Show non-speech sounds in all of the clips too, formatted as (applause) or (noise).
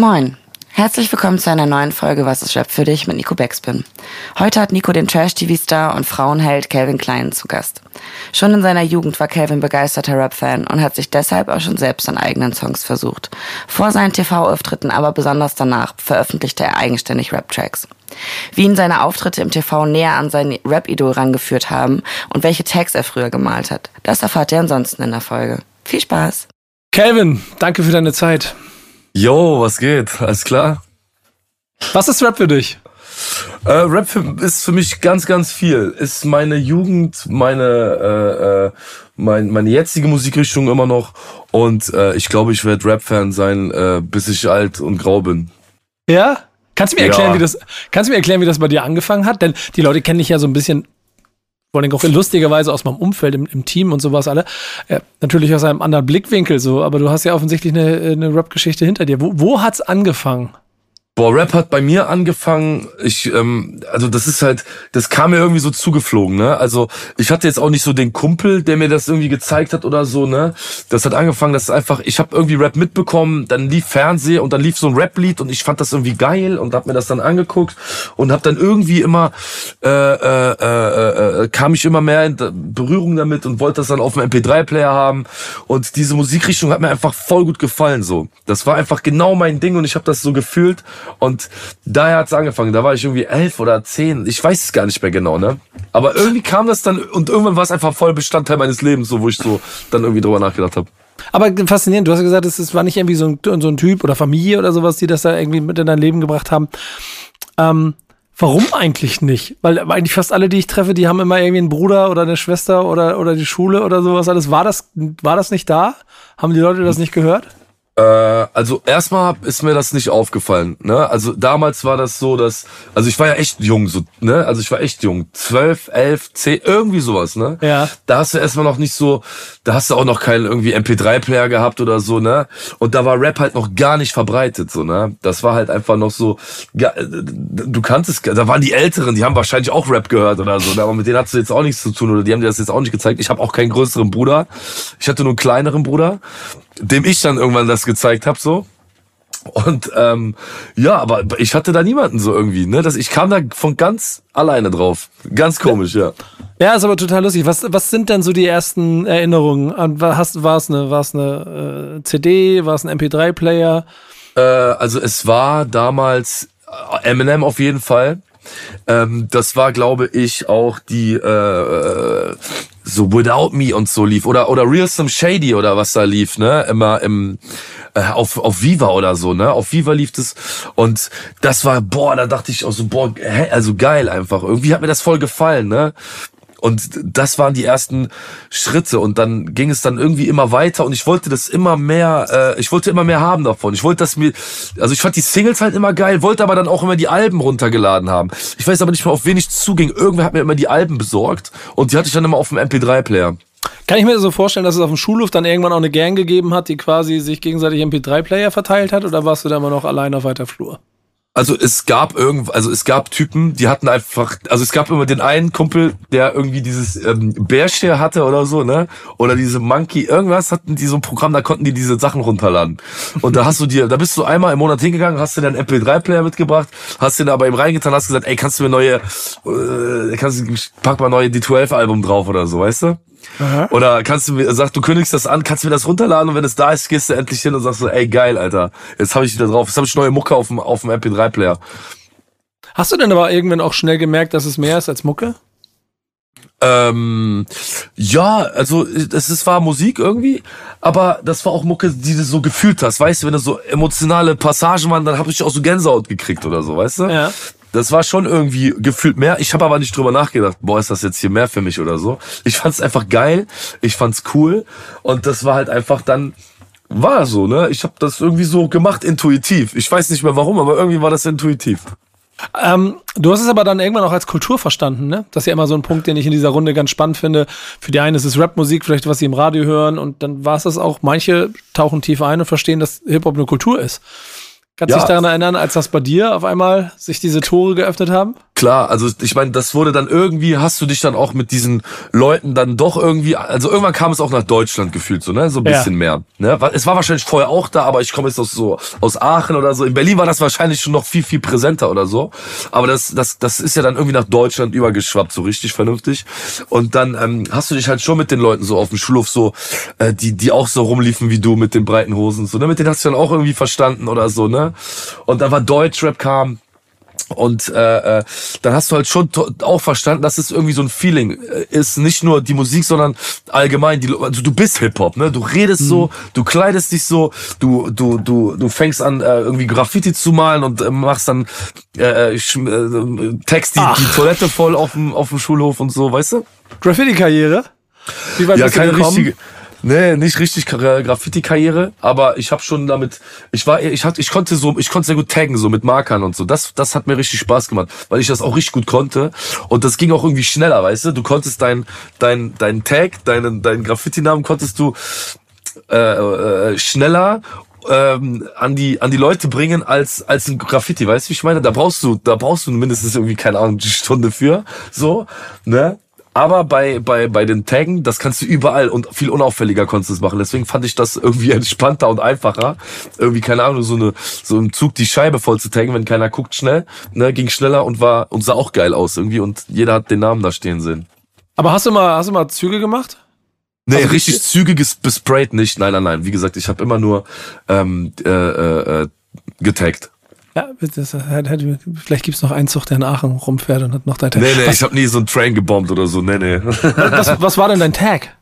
Moin. Herzlich willkommen zu einer neuen Folge Was ist Rap für dich mit Nico Backspin. Heute hat Nico den Trash-TV-Star und Frauenheld Calvin Klein zu Gast. Schon in seiner Jugend war Calvin begeisterter Rap-Fan und hat sich deshalb auch schon selbst an eigenen Songs versucht. Vor seinen TV-Auftritten, aber besonders danach, veröffentlichte er eigenständig Rap-Tracks. Wie ihn seine Auftritte im TV näher an sein Rap-Idol rangeführt haben und welche Tags er früher gemalt hat, das erfahrt ihr ansonsten in der Folge. Viel Spaß! Calvin, danke für deine Zeit. Yo, was geht? Alles klar? Was ist Rap für dich? Äh, Rap für, ist für mich ganz, ganz viel. Ist meine Jugend, meine, äh, äh, mein, meine jetzige Musikrichtung immer noch. Und äh, ich glaube, ich werde Rap-Fan sein, äh, bis ich alt und grau bin. Ja? Kannst du mir erklären, ja. wie das, kannst du mir erklären, wie das bei dir angefangen hat? Denn die Leute kennen dich ja so ein bisschen vor allem auch lustigerweise aus meinem Umfeld im, im Team und sowas alle. Äh, natürlich aus einem anderen Blickwinkel so, aber du hast ja offensichtlich eine, eine Rap-Geschichte hinter dir. Wo, wo hat's angefangen? Boah, Rap hat bei mir angefangen. Ich, ähm, also das ist halt, das kam mir irgendwie so zugeflogen, ne? Also ich hatte jetzt auch nicht so den Kumpel, der mir das irgendwie gezeigt hat oder so, ne? Das hat angefangen, das ist einfach, ich habe irgendwie Rap mitbekommen, dann lief Fernseher und dann lief so ein Rap-Lied und ich fand das irgendwie geil und hab mir das dann angeguckt und hab dann irgendwie immer, äh, äh, äh, äh, kam ich immer mehr in Berührung damit und wollte das dann auf dem MP3-Player haben und diese Musikrichtung hat mir einfach voll gut gefallen, so. Das war einfach genau mein Ding und ich habe das so gefühlt und daher hat's angefangen. Da war ich irgendwie elf oder zehn. Ich weiß es gar nicht mehr genau, ne? Aber irgendwie kam das dann und irgendwann war es einfach voll Bestandteil meines Lebens, so wo ich so dann irgendwie drüber nachgedacht habe. Aber faszinierend, du hast ja gesagt, es war nicht irgendwie so ein, so ein Typ oder Familie oder sowas, die das da irgendwie mit in dein Leben gebracht haben. Ähm, warum eigentlich nicht? Weil eigentlich fast alle, die ich treffe, die haben immer irgendwie einen Bruder oder eine Schwester oder, oder die Schule oder sowas alles. War das, war das nicht da? Haben die Leute das nicht gehört? Äh, also erstmal ist mir das nicht aufgefallen. Ne? Also damals war das so, dass, also ich war ja echt jung, so, ne? Also ich war echt jung, zwölf, elf, zehn, irgendwie sowas, ne? Ja. Da hast du erstmal noch nicht so, da hast du auch noch keinen irgendwie MP3-Player gehabt oder so, ne? Und da war Rap halt noch gar nicht verbreitet, so, ne? Das war halt einfach noch so, ja, du kanntest, da waren die Älteren, die haben wahrscheinlich auch Rap gehört oder so, ne? aber mit denen hast du jetzt auch nichts zu tun oder die haben dir das jetzt auch nicht gezeigt. Ich habe auch keinen größeren Bruder, ich hatte nur einen kleineren Bruder dem ich dann irgendwann das gezeigt habe, so. Und ähm, ja, aber ich hatte da niemanden so irgendwie, ne? Das, ich kam da von ganz alleine drauf. Ganz komisch, ja. Ja, ist aber total lustig. Was, was sind denn so die ersten Erinnerungen? Hast, war es eine, war's eine äh, CD, war es ein MP3-Player? Äh, also es war damals äh, Eminem auf jeden Fall. Ähm, das war, glaube ich, auch die äh, so Without Me und so lief oder oder Real Some Shady oder was da lief, ne? Immer im äh, auf auf Viva oder so, ne? Auf Viva lief das und das war boah, da dachte ich auch so boah, hä, also geil einfach. Irgendwie hat mir das voll gefallen, ne? Und das waren die ersten Schritte und dann ging es dann irgendwie immer weiter und ich wollte das immer mehr, äh, ich wollte immer mehr haben davon. Ich wollte das mir, also ich fand die Singles halt immer geil, wollte aber dann auch immer die Alben runtergeladen haben. Ich weiß aber nicht mehr, auf wen ich zuging. Irgendwer hat mir immer die Alben besorgt und die hatte ich dann immer auf dem MP3-Player. Kann ich mir so vorstellen, dass es auf dem Schulhof dann irgendwann auch eine Gang gegeben hat, die quasi sich gegenseitig MP3-Player verteilt hat oder warst du da immer noch allein auf weiter Flur? Also es gab irgend, also es gab Typen, die hatten einfach, also es gab immer den einen Kumpel, der irgendwie dieses ähm, Bearshare hatte oder so, ne? Oder diese Monkey, irgendwas hatten die so ein Programm, da konnten die diese Sachen runterladen. Und da hast du dir, da bist du einmal im Monat hingegangen, hast dir deinen MP3-Player mitgebracht, hast den bei ihm reingetan, hast gesagt, ey, kannst du mir neue, äh, kannst du, pack mal neue D12-Album drauf oder so, weißt du? Aha. Oder kannst du mir, sag, du kündigst das an, kannst du mir das runterladen und wenn es da ist, gehst du endlich hin und sagst so, ey geil, Alter, jetzt habe ich wieder drauf, jetzt habe ich neue Mucke auf dem, auf dem MP3-Player. Hast du denn aber irgendwann auch schnell gemerkt, dass es mehr ist als Mucke? Ähm, ja, also es, es war Musik irgendwie, aber das war auch Mucke, die du so gefühlt hast, weißt du, wenn das so emotionale Passagen waren, dann habe ich auch so Gänsehaut gekriegt oder so, weißt du? Ja das war schon irgendwie gefühlt mehr. Ich habe aber nicht drüber nachgedacht, boah, ist das jetzt hier mehr für mich oder so. Ich fand es einfach geil, ich fand's cool und das war halt einfach dann war so, ne? Ich habe das irgendwie so gemacht intuitiv. Ich weiß nicht mehr warum, aber irgendwie war das intuitiv. Ähm, du hast es aber dann irgendwann auch als Kultur verstanden, ne? Das ist ja immer so ein Punkt, den ich in dieser Runde ganz spannend finde. Für die einen ist es Rapmusik, vielleicht was sie im Radio hören und dann war es das auch. Manche tauchen tief ein und verstehen, dass Hip-Hop eine Kultur ist. Kannst du ja. dich daran erinnern, als das bei dir auf einmal sich diese Tore geöffnet haben? Klar, also ich meine, das wurde dann irgendwie, hast du dich dann auch mit diesen Leuten dann doch irgendwie, also irgendwann kam es auch nach Deutschland gefühlt so, ne, so ein Ja. bisschen mehr. Ne? Es war wahrscheinlich vorher auch da, aber ich komme jetzt aus so aus Aachen oder so. In Berlin war das wahrscheinlich schon noch viel viel präsenter oder so. Aber das das das ist ja dann irgendwie nach Deutschland übergeschwappt, so richtig vernünftig. Und dann ähm, hast du dich halt schon mit den Leuten so auf dem Schulhof so, äh, die die auch so rumliefen wie du mit den breiten Hosen, so, ne, mit denen hast du dann auch irgendwie verstanden oder so, ne. Und dann war Deutschrap kam. Und äh, äh, dann hast du halt schon auch verstanden, dass es irgendwie so ein Feeling äh, ist, nicht nur die Musik, sondern allgemein. Die, also du bist Hip Hop, ne? Du redest so, du kleidest dich so, du du du du fängst an äh, irgendwie Graffiti zu malen und äh, machst dann äh, äh, äh, Text die, die Toilette voll auf dem auf dem Schulhof und so, weißt du? Graffiti-Karriere? Wie weit Ja, bist du keine gekommen? richtige. Nee, nicht richtig Kar- Graffiti-Karriere, aber ich habe schon damit, ich war, ich hatte, ich konnte so, ich konnte sehr gut taggen, so mit Markern und so. Das, das hat mir richtig Spaß gemacht, weil ich das auch richtig gut konnte. Und das ging auch irgendwie schneller, weißt du? Du konntest dein, dein, dein Tag, deinen, deinen Graffiti-Namen konntest du äh, äh, schneller ähm, an die an die Leute bringen als als ein Graffiti, weißt du, wie ich meine? Da brauchst du da brauchst du mindestens irgendwie keine Ahnung die Stunde für, so, ne? Aber bei, bei, bei den Taggen, das kannst du überall und viel unauffälliger konntest du es machen. Deswegen fand ich das irgendwie (laughs) entspannter und einfacher. Irgendwie, keine Ahnung, so eine, so im Zug die Scheibe voll zu taggen, wenn keiner guckt schnell, ne, ging schneller und war, und sah auch geil aus irgendwie und jeder hat den Namen da stehen sehen. Aber hast du mal, hast du mal Züge gemacht? Nee, Also richtig richtig- zügiges besprayt nicht. Nein, nein, nein. Wie gesagt, ich habe immer nur ähm, äh, äh, äh, getaggt. Ja, das, hätte- hätte- vielleicht gibt's noch einen Zug, der in Aachen rumfährt und hat noch dein Tag. Nee, nee, was, ich habe nie so einen Train gebombt oder so. Nee, nee. was, was war denn dein Tag?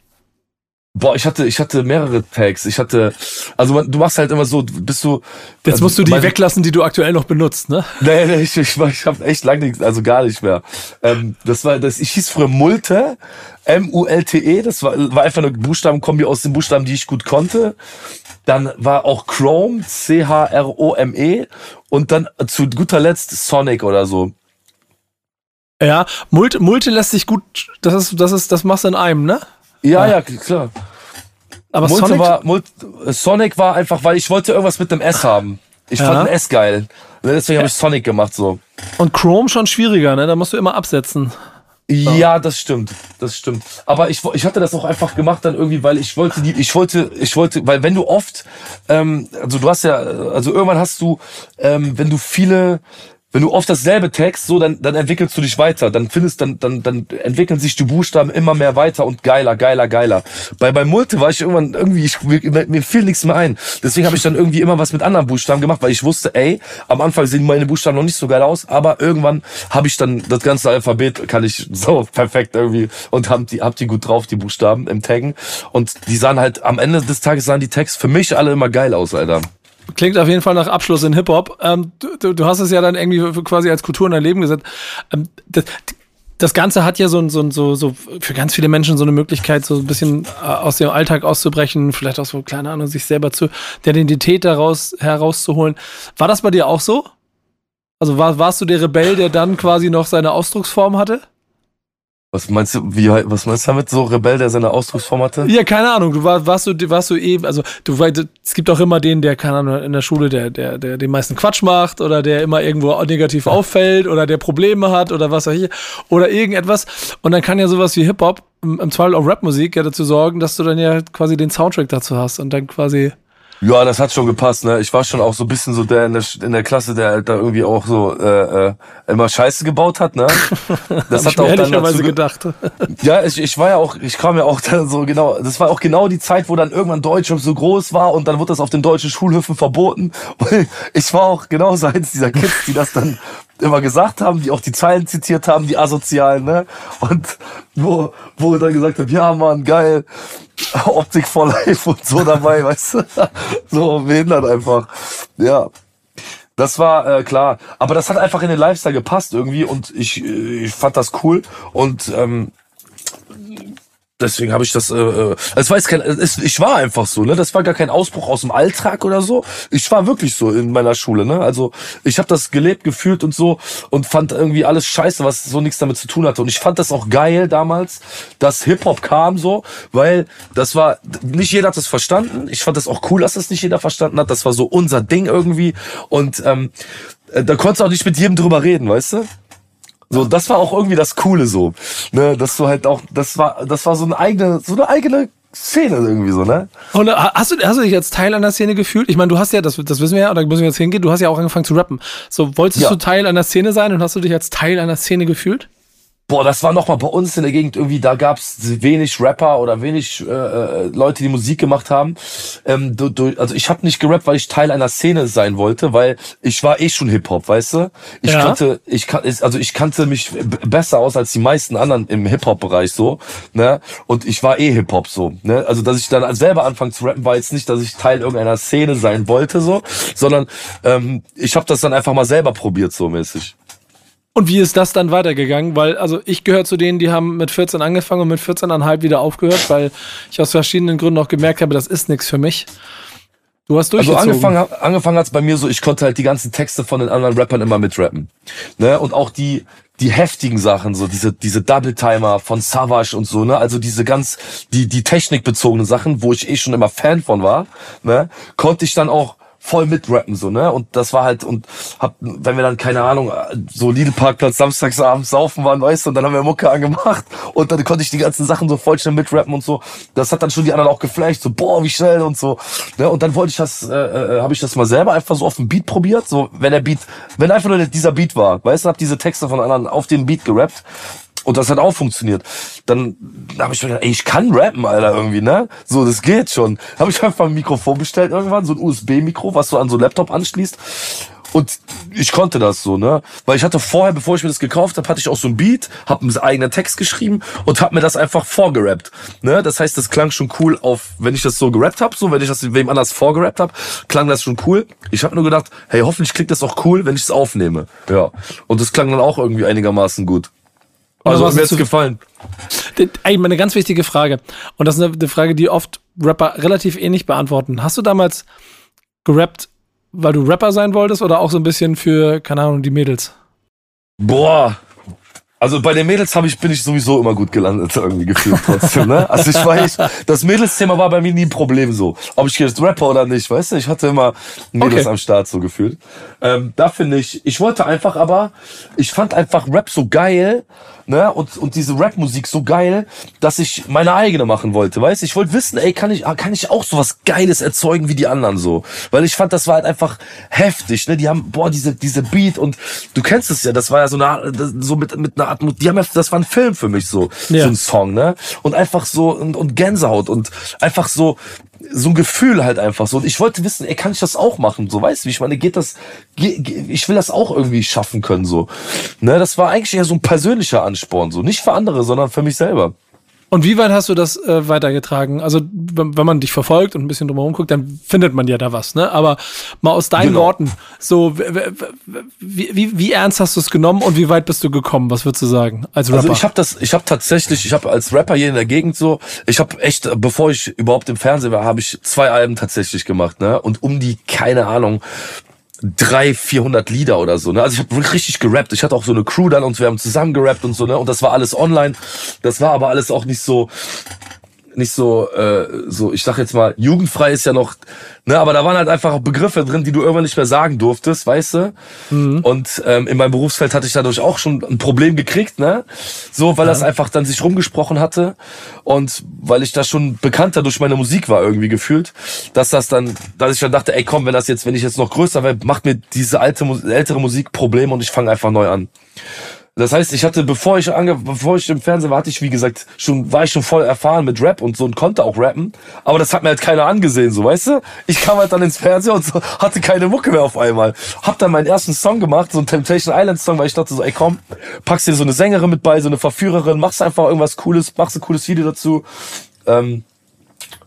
Boah, ich hatte, ich hatte mehrere Tags. Ich hatte, also man, du machst halt immer so, bist du. Jetzt also, musst du die mein- weglassen, die du aktuell noch benutzt, ne? Nee, nee, ich, ich, ich habe echt lange nichts, also gar nicht mehr. Ähm, das war, das, ich hieß früher Multe, M-U-L-T-E, das war, war einfach eine Buchstabenkombi aus den Buchstaben, die ich gut konnte. Dann war auch Chrome, C-H-R-O-M-E und dann zu guter Letzt Sonic oder so. Ja, Multe, Multe lässt sich gut, das ist, das ist, das machst du in einem, ne? Ja, Ja. klar. Aber Sonic, war, Mult, Sonic war einfach, weil ich wollte irgendwas mit dem S haben. Ich Ja. fand ein S geil. Deswegen habe ich Sonic gemacht so. und Chrome schon schwieriger, ne? Da musst du immer absetzen. Ja, das stimmt, das stimmt. Aber ich, ich hatte das auch einfach gemacht dann irgendwie, weil ich wollte die, ich wollte, ich wollte, weil wenn du oft, ähm, also du hast ja, also irgendwann hast du, ähm, wenn du viele, wenn du oft dasselbe text, so dann, dann entwickelst du dich weiter, dann findest, dann, dann, dann entwickeln sich die Buchstaben immer mehr weiter und geiler, geiler, geiler. Bei bei Multe war ich irgendwann irgendwie, ich, mir, mir fiel nichts mehr ein. Deswegen habe ich dann irgendwie immer was mit anderen Buchstaben gemacht, weil ich wusste, ey, am Anfang sehen meine Buchstaben noch nicht so geil aus, aber irgendwann habe ich dann das ganze Alphabet kann ich (laughs) so perfekt irgendwie und hab die, hab die gut drauf, die Buchstaben im Taggen. Und die sahen halt, am Ende des Tages sahen die Tags für mich alle immer geil aus, Alter. Klingt auf jeden Fall nach Abschluss in Hip-Hop. Ähm, du, du- hast es ja dann irgendwie quasi als Kultur in dein Leben gesetzt. Ähm, das, das Ganze hat ja so, so, so, so für ganz viele Menschen so eine Möglichkeit, so ein bisschen äh, aus dem Alltag auszubrechen, vielleicht auch so, keine Ahnung, sich selber zu, der Identität daraus herauszuholen. War das bei dir auch so? Also war, warst du der Rebell, der dann quasi noch seine Ausdrucksform hatte? Was meinst du, wie, was meinst du damit so Rebell, der seine Ausdrucksform hatte? Ja, keine Ahnung. Du war, warst du, warst du eben, also du weißt, es gibt auch immer den, der, keine Ahnung, in der Schule, der, der, der den meisten Quatsch macht oder der immer irgendwo negativ auffällt oder der Probleme hat oder was auch hier oder irgendetwas. Und dann kann ja sowas wie Hip-Hop, im, im Zweifel auch Rapmusik, ja dazu sorgen, dass du dann ja quasi den Soundtrack dazu hast und dann quasi. Ja, das hat schon gepasst, ne? Ich war schon auch so ein bisschen so der in der, in der Klasse, der halt da irgendwie auch so äh, äh, immer Scheiße gebaut hat, ne? (laughs) Das hab ich mir dann dazu ge- gedacht. (laughs) Ja, ich, ich war ja auch, ich kam ja auch dann so genau, das war auch genau die Zeit, wo dann irgendwann Deutschrap so groß war und dann wurde das auf den deutschen Schulhöfen verboten. (laughs) Und ich war auch genauso eins dieser Kids, die das dann immer gesagt haben, die auch die Zeilen zitiert haben, die asozialen, ne? Und wo, wo dann gesagt haben, ja Mann, geil, (laughs) Optik for Life und so dabei, (laughs) weißt du? (laughs) So behindert einfach. Ja. Das war äh, klar, aber das hat einfach in den Lifestyle gepasst irgendwie und ich, äh, ich fand das cool und ähm, deswegen habe ich das. Äh, äh, es war jetzt kein, es, ich war einfach so, ne? Das war gar kein Ausbruch aus dem Alltag oder so. Ich war wirklich so in meiner Schule, ne? Also ich habe das gelebt, gefühlt und so und fand irgendwie alles scheiße, was so nichts damit zu tun hatte. Und ich fand das auch geil damals, dass Hip Hop kam so, weil das war nicht jeder hat das verstanden. Ich fand das auch cool, dass das nicht jeder verstanden hat. Das war so unser Ding irgendwie und ähm, äh, da konntest du auch nicht mit jedem drüber reden, weißt du? So, das war auch irgendwie das Coole so. Ne, dass du halt auch, das war, das war so eine eigene, so eine eigene Szene irgendwie so, ne? Und äh, hast du, hast du dich als Teil einer Szene gefühlt? Ich meine, du hast ja, das, das wissen wir ja, oder müssen wir jetzt hingehen, du hast ja auch angefangen zu rappen. So, wolltest ja. du Teil einer Szene sein und hast du dich als Teil einer Szene gefühlt? Boah, das war noch mal bei uns in der Gegend irgendwie, da gab's wenig Rapper oder wenig äh, äh, Leute, die Musik gemacht haben. Ähm, du, du, also ich habe nicht gerappt, weil ich Teil einer Szene sein wollte, weil ich war eh schon Hip-Hop, weißt du? Ich ja. kannte, ich kann, also ich kannte mich besser aus als die meisten anderen im Hip-Hop-Bereich so, ne? Und ich war eh Hip-Hop so, ne? Also dass ich dann selber anfangen zu rappen, war jetzt nicht, dass ich Teil irgendeiner Szene sein wollte so, sondern ähm, ich habe das dann einfach mal selber probiert so mäßig. Und wie ist das dann weitergegangen? Weil, also ich gehöre zu denen, die haben mit 14 angefangen und mit 14,5 wieder aufgehört, weil ich aus verschiedenen Gründen auch gemerkt habe, das ist nichts für mich. Du hast durchgezogen. Also angefangen, angefangen hat's bei mir so, ich konnte halt die ganzen Texte von den anderen Rappern immer mitrappen. Ne? Und auch die, die heftigen Sachen, so diese, diese Double Timer von Savage und so, ne? Also diese ganz, die, die technikbezogenen Sachen, wo ich eh schon immer Fan von war, ne? Konnte ich dann auch voll mitrappen, so, ne? Und das war halt, und hab, wenn wir dann, keine Ahnung, so Lidl Parkplatz samstagsabends saufen waren, weißt du, und dann haben wir Mucke angemacht (laughs) und dann konnte ich die ganzen Sachen so voll schnell mitrappen und so. Das hat dann schon die anderen auch geflasht, so, boah, wie schnell und so. Ne? Und dann wollte ich das, äh, äh, habe ich das mal selber einfach so auf dem Beat probiert, so, wenn der Beat, wenn einfach nur dieser Beat war, weißt du, hab diese Texte von anderen auf den Beat gerappt und das hat auch funktioniert. Dann habe ich mir gedacht, ey, ich kann rappen, Alter, irgendwie, ne? So, das geht schon. Habe ich einfach ein Mikrofon bestellt irgendwann, so ein USB-Mikro, was du an so einen Laptop anschließt. Und ich konnte das so, ne? Weil ich hatte vorher, bevor ich mir das gekauft habe, hatte ich auch so ein Beat, habe einen eigenen Text geschrieben und habe mir das einfach vorgerappt, ne? Das heißt, das klang schon cool auf, wenn ich das so gerappt habe, so wenn ich das wem anders vorgerappt habe, klang das schon cool. Ich habe nur gedacht, hey, hoffentlich klingt das auch cool, wenn ich es aufnehme. Ja. Und das klang dann auch irgendwie einigermaßen gut. Also, also mir hat's gefallen. Ey, eine ganz wichtige Frage. Und das ist eine Frage, die oft Rapper relativ ähnlich beantworten. Hast du damals gerappt, weil du Rapper sein wolltest oder auch so ein bisschen für, keine Ahnung, die Mädels? Boah, also bei den Mädels hab ich, bin ich sowieso immer gut gelandet, irgendwie gefühlt trotzdem, ne? (laughs) Also ich weiß, das Mädelsthema war bei mir nie ein Problem so. Ob ich jetzt Rapper oder nicht, weißt du? Ich hatte immer Mädels okay. am Start so gefühlt. Ähm, da finde ich, ich wollte einfach aber, ich fand einfach Rap so geil, ne? Und, und diese Rap-Musik so geil, dass ich meine eigene machen wollte, weißt Ich wollte wissen, ey, kann ich, kann ich auch sowas Geiles erzeugen wie die anderen so? Weil ich fand, das war halt einfach heftig, ne? Die haben, boah, diese, diese Beat und du kennst es ja, das war ja so eine, so mit, mit einer Art, die haben ja, das war ein Film für mich so, ja. so ein Song, ne? Und einfach so, und, und Gänsehaut und einfach so, so ein Gefühl halt einfach so. Und ich wollte wissen, ey, kann ich das auch machen? So, weißt du, wie ich meine, geht das, ich will das auch irgendwie schaffen können, so. Ne, das war eigentlich eher so ein persönlicher Ansporn, so. Nicht für andere, sondern für mich selber. Und wie weit hast du das äh, weitergetragen? Also, wenn, man dich verfolgt und ein bisschen drumherum guckt, dann findet man ja da was, ne? Aber mal aus deinen genau. Worten, so, wie, wie, wie ernst hast du es genommen und wie weit bist du gekommen? Was würdest du sagen als Rapper? Also ich habe das, ich habe tatsächlich, ich habe als Rapper hier in der Gegend so, ich habe echt, bevor ich überhaupt im Fernsehen war, habe ich zwei Alben tatsächlich gemacht, ne? Und um die, keine Ahnung, drei, vierhundert Lieder oder so. Ne? Also ich habe richtig gerappt. Ich hatte auch so eine Crew dann und wir haben zusammen gerappt und so. Ne? Und das war alles online. Das war aber alles auch nicht so nicht so, äh, so, ich sag jetzt mal, jugendfrei ist ja noch, ne, aber da waren halt einfach Begriffe drin, die du irgendwann nicht mehr sagen durftest, weißt du? Mhm. Und ähm, in meinem Berufsfeld hatte ich dadurch auch schon ein Problem gekriegt, ne? So, weil ja. das einfach dann sich rumgesprochen hatte und weil ich da schon bekannter durch meine Musik war irgendwie gefühlt, dass das dann, dass ich dann dachte, ey komm, wenn das jetzt, wenn ich jetzt noch größer werde, macht mir diese alte, ältere Musik Probleme und ich fange einfach neu an. Das heißt, ich hatte, bevor ich ange bevor ich im Fernsehen war, hatte ich, wie gesagt, schon, war ich schon voll erfahren mit Rap und so und konnte auch rappen. Aber das hat mir halt keiner angesehen, so, weißt du? Ich kam halt dann ins Fernsehen und so, (laughs) hatte keine Mucke mehr auf einmal. Hab dann meinen ersten Song gemacht, so ein Temptation Island Song, weil ich dachte so, ey komm, packst dir so eine Sängerin mit bei, so eine Verführerin, machst einfach irgendwas Cooles, machst ein cooles Video dazu. Ähm,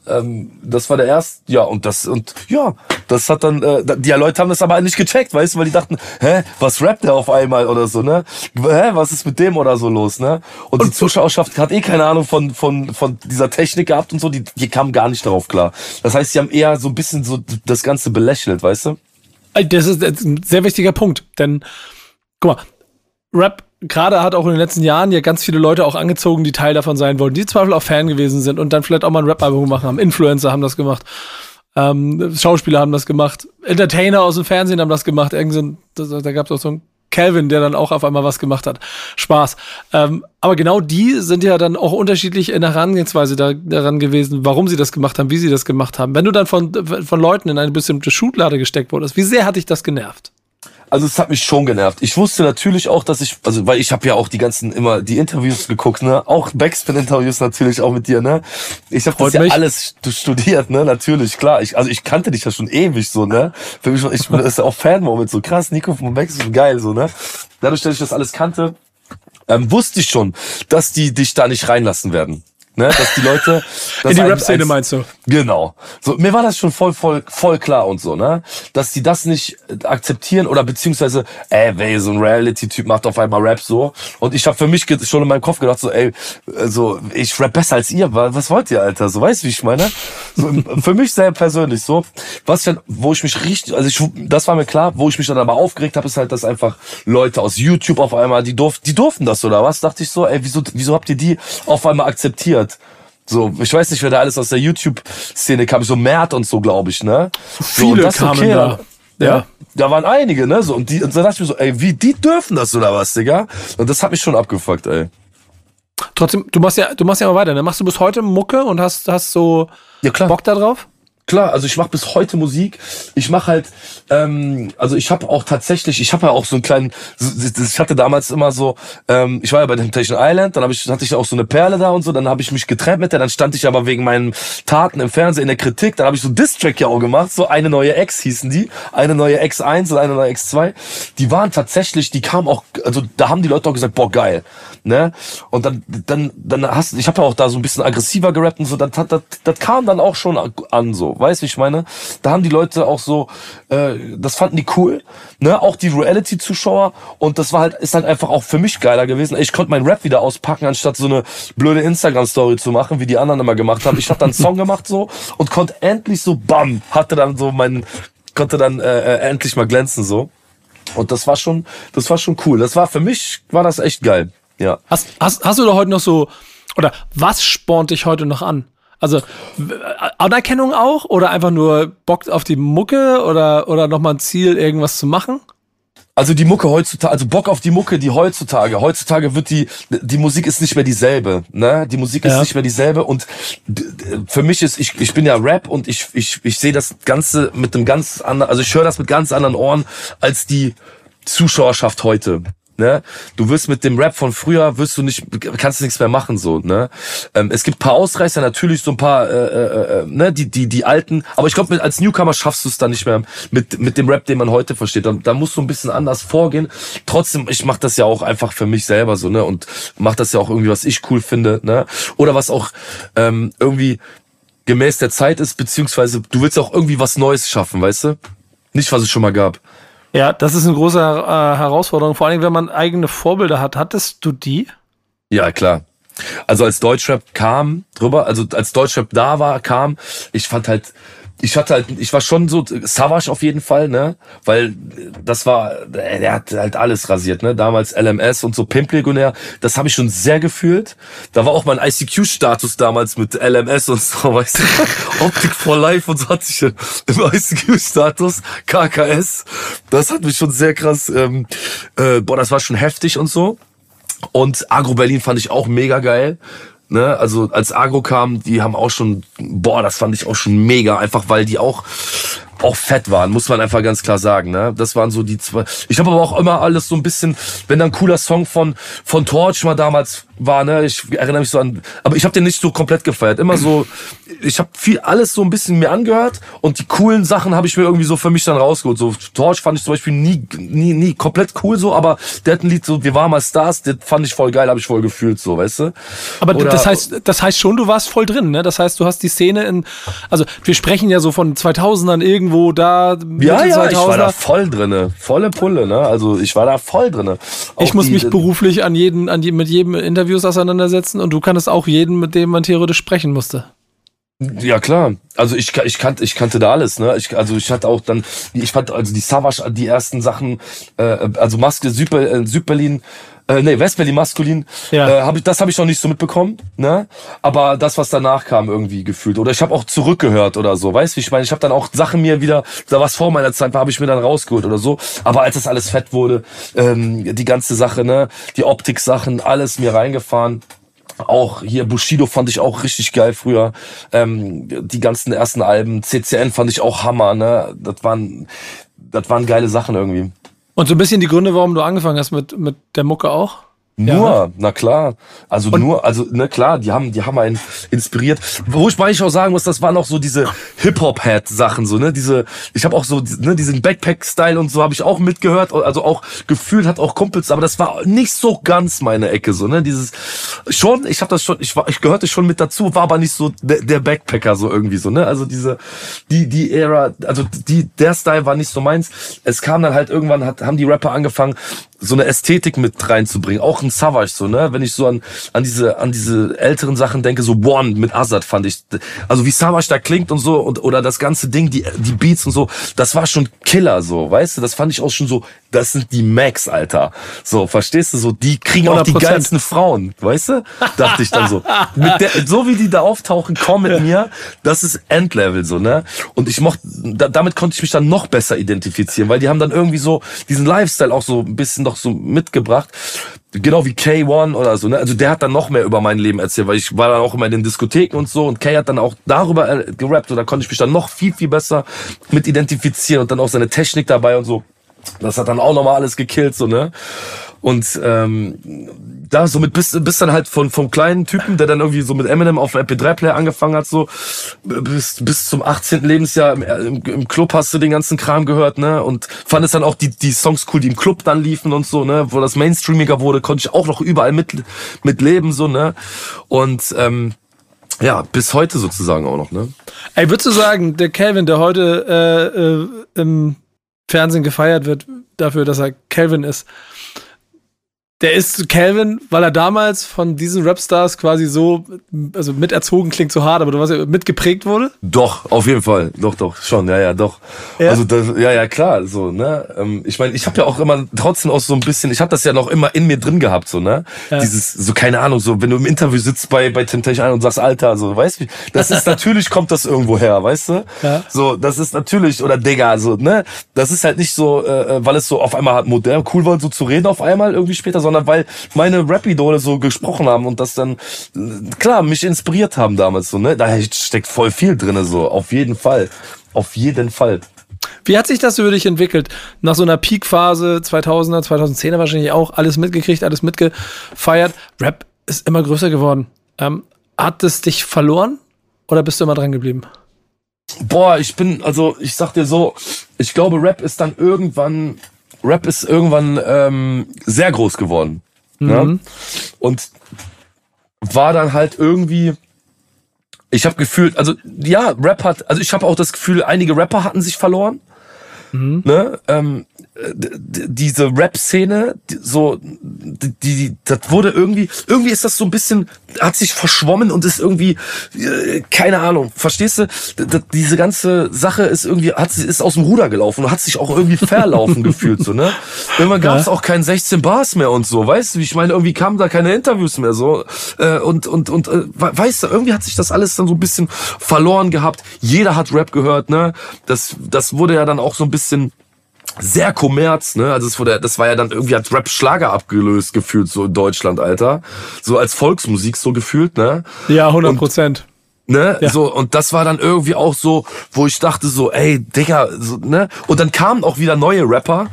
ähm, das war der erste, ja, und das, und ja, das hat dann, äh, die Leute haben das aber nicht gecheckt, weißt du, weil die dachten, hä, was rappt der auf einmal oder so, ne? Hä, was ist mit dem oder so los, ne? Und, und die Zuschauerschaft hat eh keine Ahnung von, von, von dieser Technik gehabt und so, die, die kamen gar nicht darauf klar. Das heißt, sie haben eher so ein bisschen so das Ganze belächelt, weißt du? Das ist ein sehr wichtiger Punkt, denn, guck mal, Rap gerade hat auch in den letzten Jahren ja ganz viele Leute auch angezogen, die Teil davon sein wollten, die Zweifel auch Fan gewesen sind und dann vielleicht auch mal ein Rap-Album machen haben. Influencer haben das gemacht. Ähm, Schauspieler haben das gemacht. Entertainer aus dem Fernsehen haben das gemacht. Irgend da, gab es auch so ein Calvin, der dann auch auf einmal was gemacht hat. Spaß. Ähm, aber genau die sind ja dann auch unterschiedlich in der Herangehensweise da, daran gewesen, warum sie das gemacht haben, wie sie das gemacht haben. Wenn du dann von, von Leuten in eine bestimmte Schublade gesteckt wurdest, wie sehr hat dich das genervt? Also es hat mich schon genervt. Ich wusste natürlich auch, dass ich, also weil ich habe ja auch die ganzen immer die Interviews geguckt, ne, auch Backspin-Interviews natürlich auch mit dir, ne. Ich habe das ja mich. alles studiert, ne, natürlich klar. Ich, also ich kannte dich ja schon ewig so, ne. Für mich, ich bin das ist ja auch Fan-Moment so krass. Nico von Backspin, geil so, ne. Dadurch, dass ich das alles kannte, ähm, wusste ich schon, dass die dich da nicht reinlassen werden. Ne, dass die Leute. (laughs) In die Rap-Szene meinst du? Genau. So, mir war das schon voll, voll, voll klar und so, ne? Dass die das nicht akzeptieren oder beziehungsweise, ey, ey so ein Reality-Typ macht auf einmal Rap so. Und ich habe für mich schon in meinem Kopf gedacht, so, ey, so, ich rap besser als ihr, was wollt ihr, Alter? So, weißt du, wie ich meine? So, (laughs) für mich sehr persönlich so. Was ich dann, wo ich mich richtig, also ich, das war mir klar, wo ich mich dann aber aufgeregt habe, ist halt, dass einfach Leute aus YouTube auf einmal, die durften, die durften das oder was? Dachte ich so, ey, wieso, wieso habt ihr die auf einmal akzeptiert? Passiert. So, ich weiß nicht, wer da alles aus der YouTube-Szene kam, so Mert und so, glaube ich, ne? So, Viele kamen okay, da. Ja. ja. Da waren einige, ne? So, und, die, und dann dachte ich mir so, ey, wie, die dürfen das oder was, Digga? Und das hat mich schon abgefuckt, ey. Trotzdem, du machst ja, du machst ja mal weiter, ne? Machst du bis heute Mucke und hast, hast so ja. Bock da drauf? Klar, also ich mache bis heute Musik. Ich mache halt, ähm, also ich habe auch tatsächlich, ich habe ja auch so einen kleinen, ich hatte damals immer so, ähm, ich war ja bei Temptation Island, dann hab ich, hatte ich auch so eine Perle da und so, dann habe ich mich getrennt mit der, dann stand ich aber wegen meinen Taten im Fernsehen in der Kritik, dann habe ich so Distrack ja auch gemacht, so eine neue Ex hießen die, eine neue X1 und eine neue X2. Die waren tatsächlich, die kamen auch, also da haben die Leute auch gesagt, boah geil, ne? Und dann, dann, dann hast, ich habe ja auch da so ein bisschen aggressiver gerappt und so, das, das, das kam dann auch schon an so. Weißt du, ich meine? Da haben die Leute auch so, äh, das fanden die cool, ne? Auch die Reality-Zuschauer und das war halt, ist halt einfach auch für mich geiler gewesen. Ich konnte meinen Rap wieder auspacken, anstatt so eine blöde Instagram-Story zu machen, wie die anderen immer gemacht haben. Ich habe dann einen Song gemacht so und konnte endlich so, bam, hatte dann so meinen, konnte dann äh, äh, endlich mal glänzen so. Und das war schon, das war schon cool. Das war für mich, war das echt geil. Ja. Hast, hast, hast du da heute noch so, oder was spornt dich heute noch an? Also Anerkennung auch oder einfach nur Bock auf die Mucke oder, oder nochmal ein Ziel, irgendwas zu machen? Also die Mucke heutzutage, also Bock auf die Mucke, die heutzutage, heutzutage wird die, die Musik ist nicht mehr dieselbe, ne? Die Musik ist ja. nicht mehr dieselbe und für mich ist, ich, ich bin ja Rap und ich, ich, ich sehe das Ganze mit einem ganz anderen, also ich höre das mit ganz anderen Ohren als die Zuschauerschaft heute. Ne? Du wirst mit dem Rap von früher wirst du nicht, kannst nichts mehr machen so. Ne? Ähm, es gibt paar Ausreißer, natürlich so ein paar, äh, äh, äh, ne, die die die alten. Aber ich glaube, als Newcomer schaffst du es dann nicht mehr mit mit dem Rap, den man heute versteht. Da, da musst du ein bisschen anders vorgehen. Trotzdem, ich mache das ja auch einfach für mich selber so ne und mach das ja auch irgendwie, was ich cool finde. Ne? Oder was auch ähm, irgendwie gemäß der Zeit ist, beziehungsweise du willst auch irgendwie was Neues schaffen, weißt du? Nicht, was es schon mal gab. Ja, das ist eine große äh, Herausforderung, vor allem wenn man eigene Vorbilder hat. Hattest du die? Ja, klar. Also als Deutschrap kam drüber, also als Deutschrap da war, kam, ich fand halt ich hatte halt, ich war schon so Savage auf jeden Fall, ne, weil das war, der hat halt alles rasiert, ne, damals LMS und so Pimplegionär, das habe ich schon sehr gefühlt. Da war auch mein ICQ-Status damals mit LMS und so, (laughs) weißt du, Optik for Life und so hatte ich im ICQ-Status, KKS. Das hat mich schon sehr krass, ähm, äh, boah, das war schon heftig und so. Und Agro Berlin fand ich auch mega geil. Ne, also als Agro kam, die haben auch schon, boah, das fand ich auch schon mega, einfach weil die auch auch fett waren, muss man einfach ganz klar sagen. Ne? Das waren so die zwei. Ich habe aber auch immer alles so ein bisschen, wenn da ein cooler Song von von Torch mal damals war, ne, ich erinnere mich so an, aber ich habe den nicht so komplett gefeiert. Immer so, ich habe viel alles so ein bisschen mir angehört und die coolen Sachen habe ich mir irgendwie so für mich dann rausgeholt. So Torch fand ich zum Beispiel nie, nie, nie komplett cool so, aber der hat ein Lied so, wir waren mal Stars, das fand ich voll geil, habe ich voll gefühlt so, weißt du? Aber Oder, das heißt, das heißt schon, du warst voll drin, ne? Das heißt, du hast die Szene in, also wir sprechen ja so von 2000ern irgendwo da. Ja, ja, 2000er. ich war da voll drinne, volle Pulle, ne? Also ich war da voll drinne. Auch ich muss die, mich beruflich an jeden, an die, mit jedem Interview Interviews auseinandersetzen und du kannst auch jeden, mit dem man theoretisch sprechen musste. Ja klar, also ich, ich kannte ich kannte da alles, ne? Ich, also ich hatte auch dann, ich fand also die Savage, die ersten Sachen, äh, also Maske Südberlin, Südberlin äh, nee, West Berlin maskulin, Ja. äh, hab ich, das habe ich noch nicht so mitbekommen, ne? Aber das, was danach kam, irgendwie gefühlt. Oder ich habe auch zurückgehört oder so, weißt du, wie ich meine? Ich habe dann auch Sachen mir wieder, da was vor meiner Zeit war, habe ich mir dann rausgeholt oder so. Aber als das alles fett wurde, ähm, die ganze Sache, ne, die Optik-Sachen, alles mir reingefahren. Auch hier Bushido fand ich auch richtig geil früher. Ähm, die ganzen ersten Alben, CCN fand ich auch Hammer, ne? Das waren, das waren geile Sachen irgendwie. Und so ein bisschen die Gründe, warum du angefangen hast mit, mit der Mucke auch? Ja, Nur, na klar. Also nur, also ne klar, die haben, die haben einen inspiriert. Wo ich mal ich auch sagen muss, das waren auch so diese Hip-Hop-Head-Sachen, so ne, diese, ich habe auch so ne, diesen Backpack-Style und so habe ich auch mitgehört, also auch gefühlt hat auch Kumpels, aber das war nicht so ganz meine Ecke, so ne, dieses schon, ich habe das schon, ich war, ich gehörte schon mit dazu, war aber nicht so der, der Backpacker so irgendwie so ne, also diese, die die Ära, also die der Style war nicht so meins. Es kam dann halt irgendwann, hat, haben die Rapper angefangen so eine Ästhetik mit reinzubringen, auch ein Savage so, ne? Wenn ich so an an diese an diese älteren Sachen denke, so One mit Azad fand ich, also wie Savage da klingt und so und oder das ganze Ding, die die Beats und so, das war schon Killer so, weißt du? Das fand ich auch schon so, das sind die Max, Alter. So, verstehst du so, die kriegen auch die 100%. geilsten Frauen, weißt du? Dachte ich dann so. (laughs) Der, so wie die da auftauchen, komm mit mir, das ist Endlevel so, ne? Und ich mochte da, damit konnte ich mich dann noch besser identifizieren, weil die haben dann irgendwie so diesen Lifestyle auch so ein bisschen noch so mitgebracht. Genau wie K1 oder so, ne? Also der hat dann noch mehr über mein Leben erzählt, weil ich war dann auch immer in den Diskotheken und so und Kay hat dann auch darüber äh, gerappt und da konnte ich mich dann noch viel, viel besser mit identifizieren und dann auch seine Technik dabei und so. Das hat dann auch nochmal alles gekillt, so, ne? Und ähm, da somit bist, bist dann halt von vom kleinen Typen, der dann irgendwie so mit Eminem auf dem MP3-Player angefangen hat, so bis, bis zum 18. Lebensjahr im, im, im Club hast du den ganzen Kram gehört, ne? Und fandest dann auch die, die Songs cool, die im Club dann liefen und so, ne? Wo das Mainstreamiger wurde, konnte ich auch noch überall mit, mit leben, so, ne? Und ähm, ja, bis heute sozusagen auch noch, ne? Ey, würdest du sagen, der Calvin, der heute äh, äh, im Fernsehen gefeiert wird dafür, dass er Calvin ist, der ist Calvin, weil er damals von diesen Rapstars quasi so, also miterzogen klingt so hart, aber du weißt ja, mitgeprägt wurde? Doch, auf jeden Fall. Doch, doch, schon, ja, ja, doch. Ja? Also das, ja, ja, klar, so, ne? Ähm, ich meine, ich habe ja auch immer trotzdem auch so ein bisschen, ich habe das ja noch immer in mir drin gehabt, so, ne? Ja. Dieses, so keine Ahnung, so, wenn du im Interview sitzt bei bei Temptation Island und sagst, Alter, so, weißt du, das ist (laughs) natürlich kommt das irgendwo her, weißt du? Ja. So, das ist natürlich oder Digga, so, ne? Das ist halt nicht so, äh, äh, weil es so auf einmal halt modern cool war, so zu reden auf einmal irgendwie später, sondern weil meine Rap-Idole so gesprochen haben und das dann klar mich inspiriert haben damals so, ne? Da steckt voll viel drinne so, auf jeden Fall. Auf jeden Fall. Wie hat sich das über dich entwickelt? Nach so einer Peak-Phase 2000er, 2010er wahrscheinlich auch, alles mitgekriegt, alles mitgefeiert. Rap ist immer größer geworden. Ähm, hat es dich verloren oder bist du immer dran geblieben? Boah, ich bin, also ich sag dir so, ich glaube, Rap ist dann irgendwann, Rap ist irgendwann ähm, sehr groß geworden. Ne? Und war dann halt irgendwie, ich habe gefühlt, also ja, Rap hat, also ich habe auch das Gefühl, einige Rapper hatten sich verloren. Ne? Ähm, diese Rap-Szene, so, die, die, das wurde irgendwie, irgendwie ist das so ein bisschen, hat sich verschwommen und ist irgendwie, äh, keine Ahnung, verstehst du? Diese ganze Sache ist irgendwie, hat sie, ist aus dem Ruder gelaufen und hat sich auch irgendwie verlaufen (laughs) gefühlt, so, ne? Irgendwann gab es Ja. auch kein 16 Bars mehr und so, weißt du? Ich meine, irgendwie kamen da keine Interviews mehr, so, äh, und, und, und, äh, we- weißt du, irgendwie hat sich das alles dann so ein bisschen verloren gehabt. Jeder hat Rap gehört, ne? Das, das wurde ja dann auch so ein bisschen, sehr kommerz, ne? Also es wurde, das war ja dann irgendwie hat Rap Schlager abgelöst gefühlt so in Deutschland, Alter. So als Volksmusik so gefühlt, ne? Ja, 100 Prozent. Ne? Ja. So und das war dann irgendwie auch so, wo ich dachte so, ey, Digga, so, ne? Und dann kamen auch wieder neue Rapper,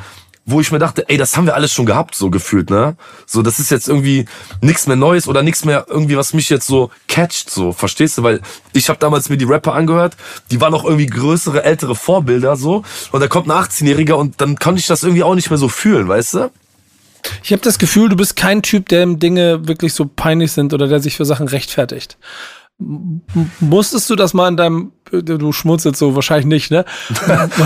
wo ich mir dachte, ey, das haben wir alles schon gehabt, so gefühlt, ne? So, das ist jetzt irgendwie nichts mehr Neues oder nichts mehr irgendwie, was mich jetzt so catcht, so, verstehst du? Weil ich habe damals mir die Rapper angehört, die waren auch irgendwie größere, ältere Vorbilder, so. Und da kommt ein 18-Jähriger und dann konnte ich das irgendwie auch nicht mehr so fühlen, weißt du? Ich habe das Gefühl, du bist kein Typ, dem Dinge wirklich so peinlich sind oder der sich für Sachen rechtfertigt. M musstest du das mal in deinem, du schmunzelst so wahrscheinlich nicht, ne? (laughs)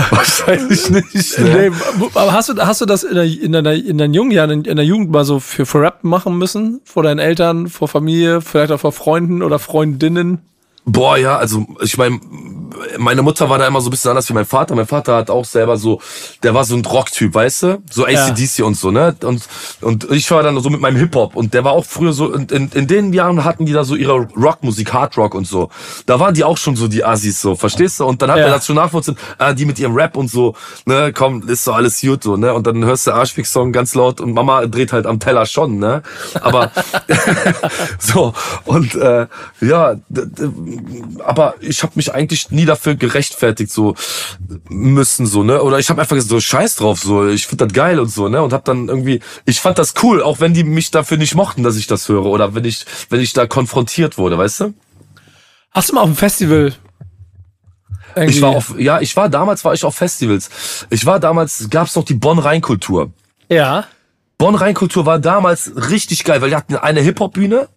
Wahrscheinlich nicht. Nee, aber hast du, hast du das in, der, in, deiner, in deinen jungen Jahren, in, in der Jugend mal so für, für Rap machen müssen? Vor deinen Eltern, vor Familie, vielleicht auch vor Freunden oder Freundinnen? Boah, ja, also ich meine, meine Mutter war da immer so ein bisschen anders wie mein Vater. Mein Vater hat auch selber so, der war so ein Rocktyp, weißt du? So ACDC ja. und so, ne? Und, und ich war dann so mit meinem Hip-Hop und der war auch früher so, in, in, in den Jahren hatten die da so ihre Rockmusik, Hard Rock und so. Da waren die auch schon so die Assis, so, verstehst du? Und dann hat ja. er das schon nachvollziehen, ah, die mit ihrem Rap und so, ne, komm, ist doch alles gut, so, ne? Und dann hörst du Arschfix-Song ganz laut und Mama dreht halt am Teller schon, ne? Aber, (laughs) (laughs) so, und, äh, ja, aber ich habe mich eigentlich nie dafür gerechtfertigt so müssen so ne? Oder ich habe einfach so Scheiß drauf so ich finde das geil und so ne? Und habe dann irgendwie ich fand das cool auch wenn die mich dafür nicht mochten dass ich das höre oder wenn ich wenn ich da konfrontiert wurde weißt du? Hast du mal auf dem Festival irgendwie? ich war auf ja ich war damals war ich auf Festivals. Ich war damals gab's noch die Bonn Rheinkultur ja. Bonn Rheinkultur war damals richtig geil weil die hatten eine Hip Hop Bühne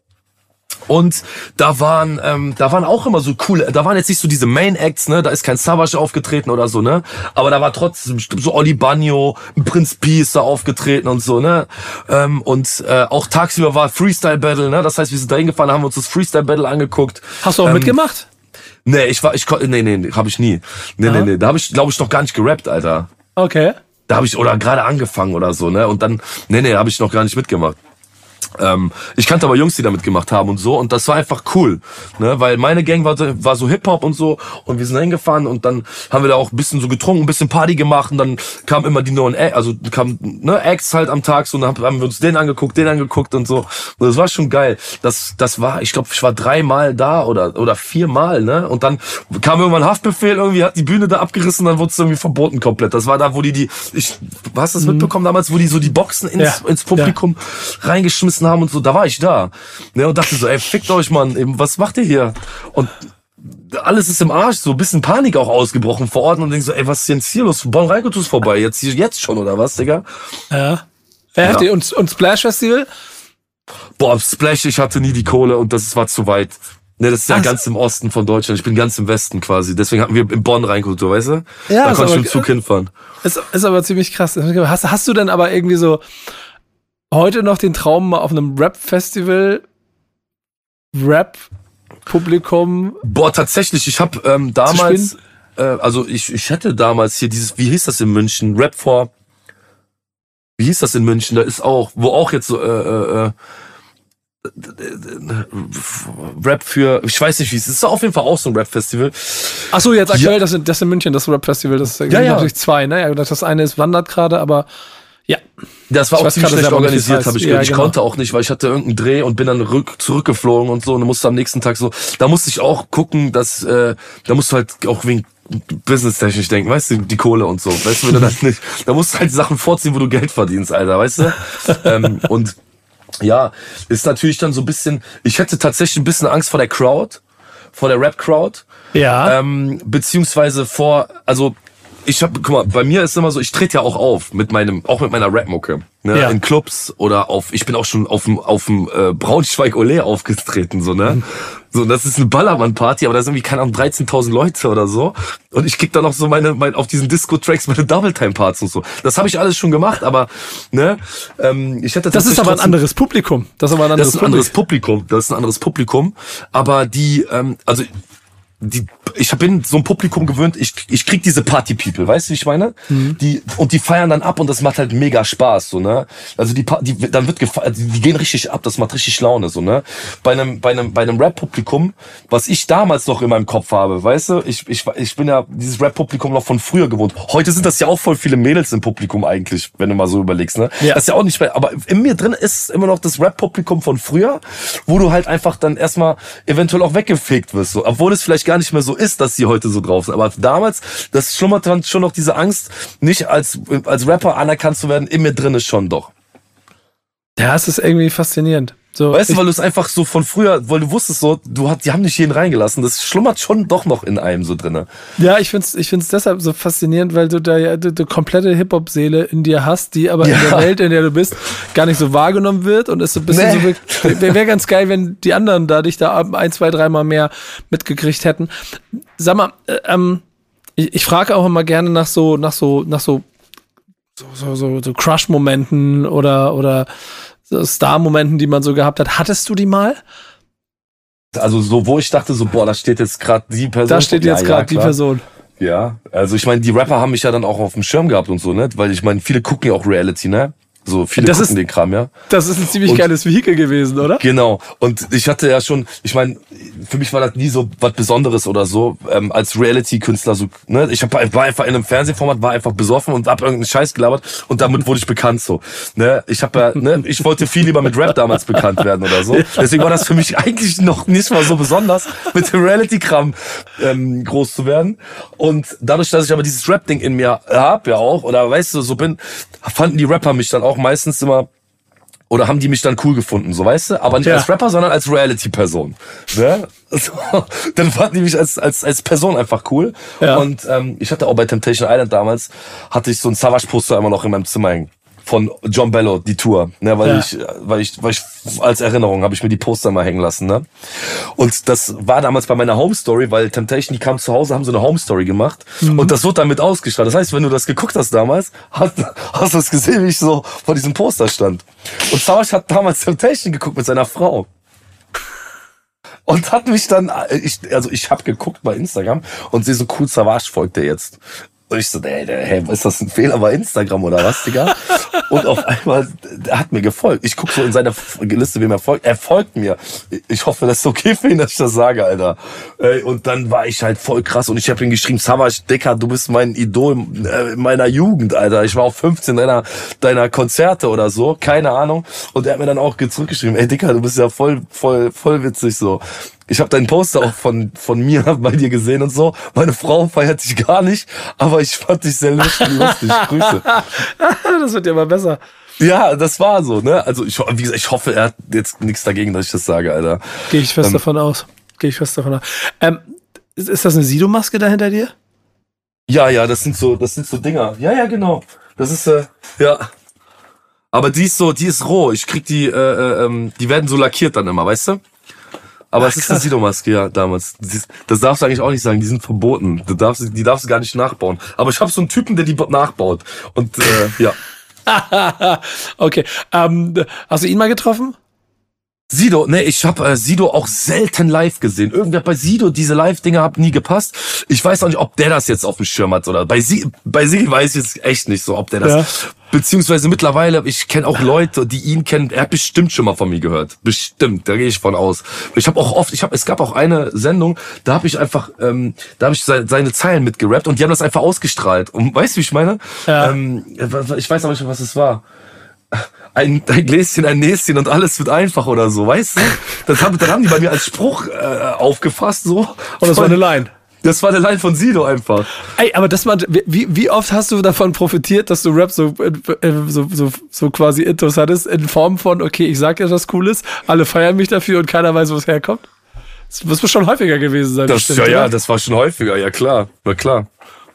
und da waren, ähm, da waren auch immer so coole, da waren jetzt nicht so diese Main Acts, ne, da ist kein Savage aufgetreten oder so, ne, aber da war trotzdem so Oli Bagno, Prinz P ist da aufgetreten und so, ne, ähm, und äh, auch tagsüber war Freestyle Battle, ne, das heißt, wir sind da hingefahren, haben uns das Freestyle Battle angeguckt. Hast du auch ähm, mitgemacht? Nee, ich war, ich konnte, nee, nee, hab ich nie. Nee, Aha. nee, nee, da habe ich, glaube ich, noch gar nicht gerappt, Alter. Okay. Da habe ich, oder gerade angefangen oder so, ne, und dann, nee, nee, habe ich noch gar nicht mitgemacht. Ähm, ich kannte aber Jungs, die damit gemacht haben und so und das war einfach cool, ne, weil meine Gang war, war so Hip Hop und so und wir sind hingefahren und dann haben wir da auch ein bisschen so getrunken, ein bisschen Party gemacht und dann kam immer die neuen, also kam ne Acts halt am Tag so und dann haben wir uns den angeguckt, den angeguckt und so und das war schon geil. Das das war, ich glaube, ich war dreimal da oder oder viermal, ne und dann kam irgendwann Haftbefehl irgendwie hat die Bühne da abgerissen, dann wurde es irgendwie verboten komplett. Das war da, wo die die ich hast du das mhm. mitbekommen damals, wo die so die Boxen ins ja. ins Publikum ja. reingeschmissen gegessen haben und so, da war ich da. Ne, und dachte so, ey, fickt euch, Mann, eben, was macht ihr hier? Und alles ist im Arsch, so ein bisschen Panik auch ausgebrochen vor Ort und denkst so, ey, was ist denn hier los? Bon Reikotus vorbei, jetzt jetzt schon, oder was, Digga? Ja. Wer ja. und, und Splash Festival? Boah, Splash, ich hatte nie die Kohle und das war zu weit. Ne, das ist ja Ach. ganz im Osten von Deutschland. Ich bin ganz im Westen quasi. Deswegen hatten wir in Bonn Rheinkultur, weißt du? Ja, da konnte ich mit Zug hinfahren. Ist, ist aber ziemlich krass. Hast, hast du denn aber irgendwie so, heute noch den Traum, mal auf einem Rap-Festival Rap-Publikum. Boah, tatsächlich, ich habe ähm, damals, äh, also ich, ich hätte damals hier dieses, wie hieß das in München? Rap for, wie hieß das in München? Da ist auch, wo auch jetzt so, äh, äh, äh Rap für, ich weiß nicht wie es ist, ist auf jeden Fall auch so ein Rap-Festival. Ach so, jetzt aktuell, ja. das, in, das in München, das Rap-Festival, das ja, ja. natürlich zwei, ne? Das eine ist wandert gerade, aber ja. Das war ich auch ziemlich schlecht organisiert, habe ich gehört. Ja, genau. Ich konnte auch nicht, weil ich hatte irgendeinen Dreh und bin dann rück, zurückgeflogen und so und musste am nächsten Tag so, da musste ich auch gucken, dass, äh, da musst du halt auch wegen businesstechnisch denken, weißt du, die Kohle und so, weißt du, wenn du das (laughs) nicht, da musst du halt Sachen vorziehen, wo du Geld verdienst, Alter, weißt du? (laughs) ähm, und ja, ist natürlich dann so ein bisschen, ich hätte tatsächlich ein bisschen Angst vor der Crowd, vor der Rap-Crowd. Ja. Ähm, beziehungsweise vor, also ich hab, guck mal, bei mir ist immer so, ich trete ja auch auf mit meinem, auch mit meiner Rap-Mucke. Ne? Ja. In Clubs oder auf, ich bin auch schon auf dem, auf dem äh, Braunschweig Ole aufgetreten, so, ne? Mhm. So, das ist eine Ballermann-Party, aber da sind irgendwie, keine Ahnung, 13.000 Leute oder so. Und ich krieg da noch so meine, mein, auf diesen Disco-Tracks meine Double-Time-Parts und so. Das habe ich alles schon gemacht, aber, ne? Ähm, ich hätte Das ist aber ein anderes Publikum. Das ist aber ein anderes, das ist ein anderes Publikum. Das ist ein anderes Publikum. Aber die, ähm, also die, ich bin so ein Publikum gewöhnt, ich, ich krieg diese Party-People, weißt du, wie ich meine? Mhm. Die, und die feiern dann ab und das macht halt mega Spaß, so, ne? Also die, die dann wird gefeiert, die gehen richtig ab, das macht richtig Laune, so, ne? Bei einem, bei einem, bei einem Rap-Publikum, was ich damals noch in meinem Kopf habe, weißt du, ich, ich, ich bin ja dieses Rap-Publikum noch von früher gewohnt. Heute sind das ja auch voll viele Mädels im Publikum eigentlich, wenn du mal so überlegst, ne? Ja. Das ist ja auch nicht mehr, aber in mir drin ist immer noch das Rap-Publikum von früher, wo du halt einfach dann erstmal eventuell auch weggefegt wirst, so, obwohl es vielleicht gar nicht mehr so ist, dass sie heute so drauf sind. Aber damals, das schlummert dann schon noch diese Angst, nicht als, als Rapper anerkannt zu werden, in mir drin ist schon doch. Ja, es ist irgendwie faszinierend. So, weißt du, weil du es einfach so von früher, weil du wusstest so, du hast, die haben nicht jeden reingelassen. Das schlummert schon doch noch in einem so drinne. Ja, ich find's, ich find's deshalb so faszinierend, weil du da ja die, die komplette Hip-Hop-Seele in dir hast, die aber ja. in der Welt, in der du bist, gar nicht so wahrgenommen wird und ist so ein bisschen nee. so, wäre wär ganz geil, wenn die anderen da dich da ein, zwei, dreimal mehr mitgekriegt hätten. Sag mal, äh, ähm, ich, ich frage auch immer gerne nach so, nach so, nach so, so, so, so, so Crush-Momenten oder, oder, Star-Momenten, die man so gehabt hat. Hattest du die mal? Also so, wo ich dachte so, boah, da steht jetzt gerade die Person. Da steht jetzt Ja, gerade ja, die. Person. Ja, also ich meine, die Rapper haben mich ja dann auch auf dem Schirm gehabt und so, ne? Weil ich meine, viele gucken ja auch Reality, ne? So viele Das ist- den Kram, ja. Das ist ein ziemlich Und- geiles Vehikel gewesen, oder? Genau. Und ich hatte ja schon, ich meine, für mich war das nie so was Besonderes oder so, ähm, als Reality-Künstler. So, ne? Ich hab, war einfach in einem Fernsehformat, war einfach besoffen und hab irgendeinen Scheiß gelabert und damit wurde ich bekannt so. Ne? Ich hab ja, ne, ich wollte viel lieber mit Rap damals bekannt werden oder so. (laughs) Deswegen war das für mich eigentlich noch nicht mal so besonders, mit dem Reality-Kram ähm, groß zu werden. Und dadurch, dass ich aber dieses Rap-Ding in mir hab, ja auch, oder weißt du, so bin, fanden die Rapper mich dann auch meistens immer oder haben die mich dann cool gefunden, so weißt du? Aber nicht Ja. als Rapper, sondern als Reality-Person. Ne? (laughs) So, dann fanden die mich als, als, als Person einfach cool. Ja. Und ähm, ich hatte auch bei Temptation Island damals, hatte ich so ein Savage-Poster immer noch in meinem Zimmer hängen. Von John Bello, die Tour. Ne, weil Ja. ich, weil ich, weil ich als Erinnerung habe ich mir die Poster mal hängen lassen. Ne? Und das war damals bei meiner Home Story, weil Temptation, die kam zu Hause, haben so eine Home Story gemacht. Und das wurde dann mit ausgestrahlt. Das heißt, wenn du das geguckt hast damals, hast, hast du es gesehen, wie ich so vor diesem Poster stand. Und Savage hat damals Temptation geguckt mit seiner Frau. Und hat mich dann, äh, ich, also ich habe geguckt bei Instagram und sehe so cool Savage folgt der jetzt. Und ich so, ey, hey, ist das ein Fehler bei Instagram oder was, Digga? Und auf einmal, der hat mir gefolgt. Ich guck so in seine F- Liste, wem er folgt. Er folgt mir. Ich hoffe, das ist okay für ihn, dass ich das sage, Alter. Ey, Und dann war ich halt voll krass und ich habe ihm geschrieben, Savage, Dicker, du bist mein Idol äh, in meiner Jugend, Alter. Ich war auf 15 deiner, deiner Konzerte oder so, keine Ahnung. Und er hat mir dann auch zurückgeschrieben, ey, Dicker, du bist ja voll, voll, voll witzig so. Ich habe deinen Poster auch von, von mir (laughs) bei dir gesehen und so. Meine Frau feiert dich gar nicht, aber ich fand dich sehr lustig. lustig. (laughs) Grüße. Das wird ja mal besser. Ja, das war so, ne? Also ich, wie gesagt, ich hoffe, er hat jetzt nichts dagegen, dass ich das sage, Alter. Gehe ich fest Ähm, davon aus. Gehe ich fest davon aus. Ähm, ist, ist das eine Sido-Maske da hinter dir? Ja, ja, das sind so, das sind so Dinger. Ja, ja, genau. Das ist, äh, ja. Aber die ist so, die ist roh. Ich krieg die, äh, äh, ähm, die werden so lackiert dann immer, weißt du? Aber es ist eine. Sido-Maske, ja, damals. Das darfst du eigentlich auch nicht sagen, die sind verboten. Du darfst, die darfst du gar nicht nachbauen. Aber ich habe so einen Typen, der die nachbaut. Und äh, ja. (laughs) okay. Ähm, hast du ihn mal getroffen? Sido, ne, ich habe äh, Sido auch selten live gesehen. Irgendwer bei Sido, diese Live-Dinger hat nie gepasst. Ich weiß auch nicht, ob der das jetzt auf dem Schirm hat oder bei Sie, bei Sigi weiß ich jetzt echt nicht so, ob der das. Ja. Beziehungsweise mittlerweile, ich kenne auch Leute, die ihn kennen. Er hat bestimmt schon mal von mir gehört. Bestimmt, da gehe ich von aus. Ich habe auch oft, ich habe, es gab auch eine Sendung, da habe ich einfach, ähm, da habe ich seine, seine Zeilen mitgerappt und die haben das einfach ausgestrahlt. Und weißt du, wie ich meine? Ja. Ähm, ich weiß aber nicht, was es war ein, ein Gläschen, ein Näschen und alles wird einfach oder so, weißt du? Das haben, dann haben die bei mir als Spruch äh, aufgefasst, so. Und das war eine Line. Das war eine Line von Sido einfach. Ey, aber das mal, wie, wie oft hast du davon profitiert, dass du Rap so, äh, so, so, so quasi Intos hattest, in Form von, okay, ich sag etwas Cooles, alle feiern mich dafür und keiner weiß, wo es herkommt? Das muss schon häufiger gewesen sein. Das, bestimmt, ja, ja, oder? das war schon häufiger, ja klar, na klar.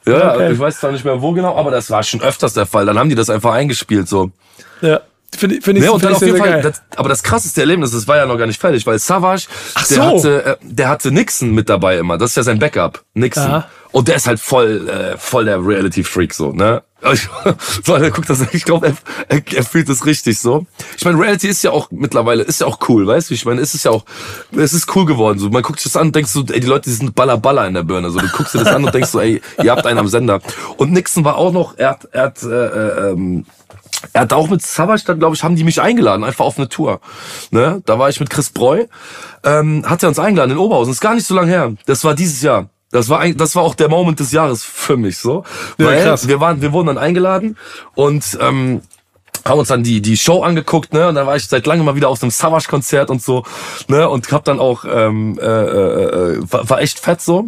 Ja, Okay. ich weiß zwar nicht mehr wo genau, aber das war schon öfters der Fall. Dann haben die das einfach eingespielt, so. ja. Finde find ich, Ne, und dann ich auf jeden Fall, das, aber das krasseste Erlebnis, das war ja noch gar nicht fertig, weil Savage, Ach der, so. hatte, äh, der hatte Nixon mit dabei immer. Das ist ja sein Backup. Nixon. Aha. Und der ist halt voll, äh, voll der Reality-Freak, so, ne? (laughs) so, der guckt das, ich glaube, er, er, er fühlt das richtig so. Ich meine, Reality ist ja auch mittlerweile, ist ja auch cool, weißt du? Ich meine, es ist ja auch, es ist cool geworden. So, man guckt sich das an und denkst so, ey, die Leute, die sind baller baller in der Birne. So, du guckst dir das an und denkst so, ey, ihr habt einen am Sender. Und Nixon war auch noch, er hat, er hat, äh, äh, ähm, er hat auch mit Savage, dann glaube ich, haben die mich eingeladen, einfach auf eine Tour. Ne? Da war ich mit Chris Breu, ähm, hat er uns eingeladen in Oberhausen. ist gar nicht so lange her. Das war dieses Jahr. Das war eigentlich, das war auch der Moment des Jahres für mich so, Ja, weil krass. wir waren, wir wurden dann eingeladen und ähm, haben uns dann die die Show angeguckt, ne? Und dann war ich seit langem mal wieder auf einem Savage Konzert und so, ne? Und hab dann auch ähm, äh, äh, äh, war, war echt fett so.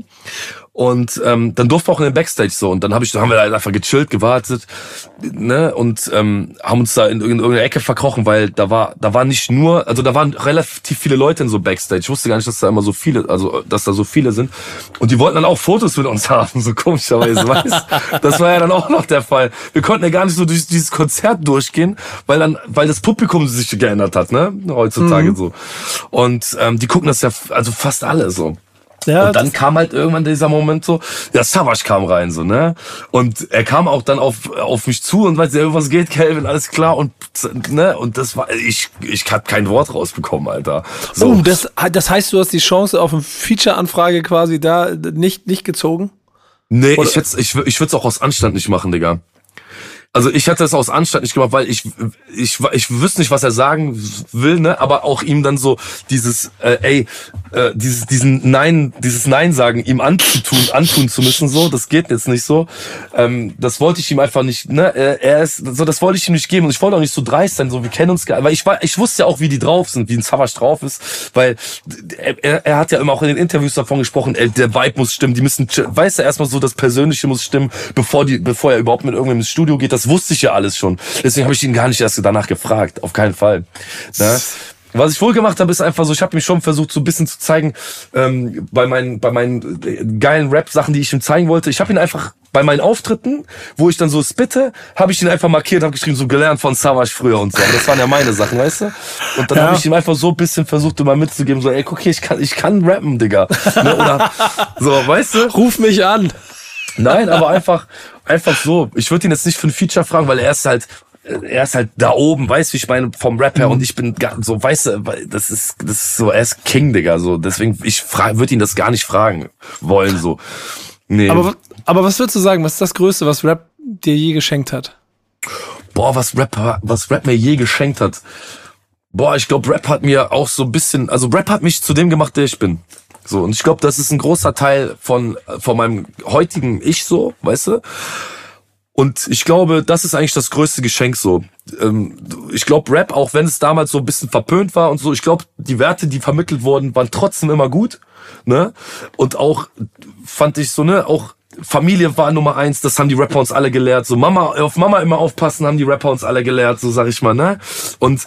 Und ähm, dann durften wir auch in den Backstage so und dann hab ich, haben wir halt einfach gechillt, gewartet, ne und ähm, haben uns da in, in irgendeine Ecke verkrochen, weil da war, da war nicht nur, also da waren relativ viele Leute in so Backstage. Ich wusste gar nicht, dass da immer so viele, also dass da so viele sind. Und die wollten dann auch Fotos mit uns (laughs) haben, so komischerweise, weißt? Das war ja dann auch noch der Fall. Wir konnten ja gar nicht so durch dieses Konzert durchgehen, weil dann, weil das Publikum sich geändert hat, ne? Heutzutage so. Und ähm, die gucken das ja, also fast alle so. Ja, und dann kam halt irgendwann dieser Moment so, ja, Savage kam rein, so, ne? Und er kam auch dann auf, auf mich zu und weiß, ja, was geht, Calvin, alles klar. Und, ne? Und das war, ich, ich hab kein Wort rausbekommen, Alter. So. Oh, das, das heißt, du hast die Chance auf eine Feature-Anfrage quasi da nicht, nicht gezogen? Nee, Oder? ich, ich, ich würde es auch aus Anstand nicht machen, Digga. Also ich hatte es aus Anstand nicht gemacht, weil ich ich ich wüsste nicht, was er sagen will, ne? Aber auch ihm dann so dieses äh, ey äh, dieses diesen Nein dieses Nein sagen ihm anzutun antun zu müssen so, das geht jetzt nicht so. Ähm, das wollte ich ihm einfach nicht, ne? Er ist so, das wollte ich ihm nicht geben und ich wollte auch nicht so dreist sein, so wir kennen uns, gar weil ich war ich wusste ja auch, wie die drauf sind, wie ein Savage drauf ist, weil er, er hat ja immer auch in den Interviews davon gesprochen, ey, der Vibe muss stimmen, die müssen, weißt du, erstmal so das Persönliche muss stimmen, bevor die bevor er überhaupt mit irgendwem ins Studio geht. Das das wusste ich ja alles schon. Deswegen habe ich ihn gar nicht erst danach gefragt. Auf keinen Fall. Ne? Was ich wohl gemacht habe, ist einfach so, ich habe mich schon versucht, so ein bisschen zu zeigen, ähm, bei meinen, bei meinen äh, geilen Rap-Sachen, die ich ihm zeigen wollte. Ich habe ihn einfach bei meinen Auftritten, wo ich dann so spitte, habe ich ihn einfach markiert, habe geschrieben, so gelernt von Savage früher und so. Aber das waren ja meine Sachen, weißt du? Und dann ja. habe ich ihm einfach so ein bisschen versucht, immer mitzugeben, so, ey, guck hier, ich kann, ich kann rappen, Digga. Ne? Oder (laughs) so, weißt du? Ruf mich an. Nein, aber einfach, einfach so. Ich würde ihn jetzt nicht für ein Feature fragen, weil er ist halt, er ist halt da oben, weißt du, wie ich meine, vom Rap her mhm. und ich bin so, weißt du, das ist, das ist so, er ist King, Digga, so. Deswegen, ich würde ihn das gar nicht fragen wollen, so. Nee. Aber, aber was würdest du sagen, was ist das Größte, was Rap dir je geschenkt hat? Boah, was Rap, was Rap mir je geschenkt hat. Boah, ich glaube, Rap hat mir auch so ein bisschen, also Rap hat mich zu dem gemacht, der ich bin. So, und ich glaube, das ist ein großer Teil von, von meinem heutigen Ich so, weißt du? Und ich glaube, das ist eigentlich das größte Geschenk so. Ähm, ich glaube, Rap, auch wenn es damals so ein bisschen verpönt war und so, ich glaube, die Werte, die vermittelt wurden, waren trotzdem immer gut. Ne? Und auch fand ich so, ne, auch Familie war Nummer eins, das haben die Rapper uns alle gelehrt. So Mama, auf Mama immer aufpassen, haben die Rapper uns alle gelehrt, so sag ich mal, ne? Und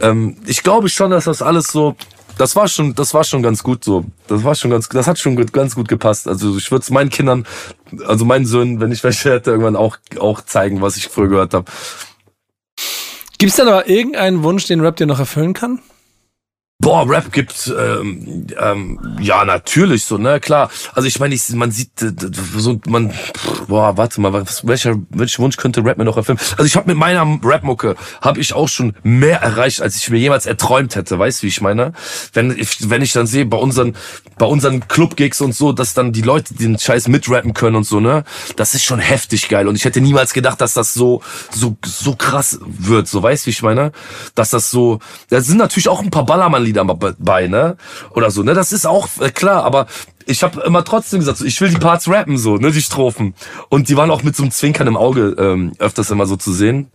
ähm, ich glaube schon, dass das alles so das war schon, das war schon ganz gut so. Das war schon ganz, das hat schon ganz gut gepasst. Also ich würde es meinen Kindern, also meinen Söhnen, wenn ich welche hätte, irgendwann auch auch zeigen, was ich früher gehört habe. Gibt es denn aber irgendeinen Wunsch, den Rap dir noch erfüllen kann? Boah, Rap gibt ähm, ähm, ja natürlich so, ne, klar. Also ich meine, ich, man sieht so man boah, warte mal, was, welcher welcher Wunsch könnte Rap mir noch erfüllen? Also ich habe mit meiner Rap-Mucke habe ich auch schon mehr erreicht, als ich mir jemals erträumt hätte, weißt du, wie ich meine? Wenn ich wenn ich dann sehe bei unseren bei unseren Club-Gigs und so, dass dann die Leute den Scheiß mitrappen können und so, ne? Das ist schon heftig geil und ich hätte niemals gedacht, dass das so so so krass wird, so weißt du, wie ich meine? Dass das so da sind natürlich auch ein paar Ballermann Lieder bei, ne? Oder so, ne? Das ist auch äh, klar, aber ich habe immer trotzdem gesagt, so, ich will die Parts rappen, so, ne, die Strophen. Und die waren auch mit so einem Zwinkern im Auge ähm, öfters immer so zu sehen.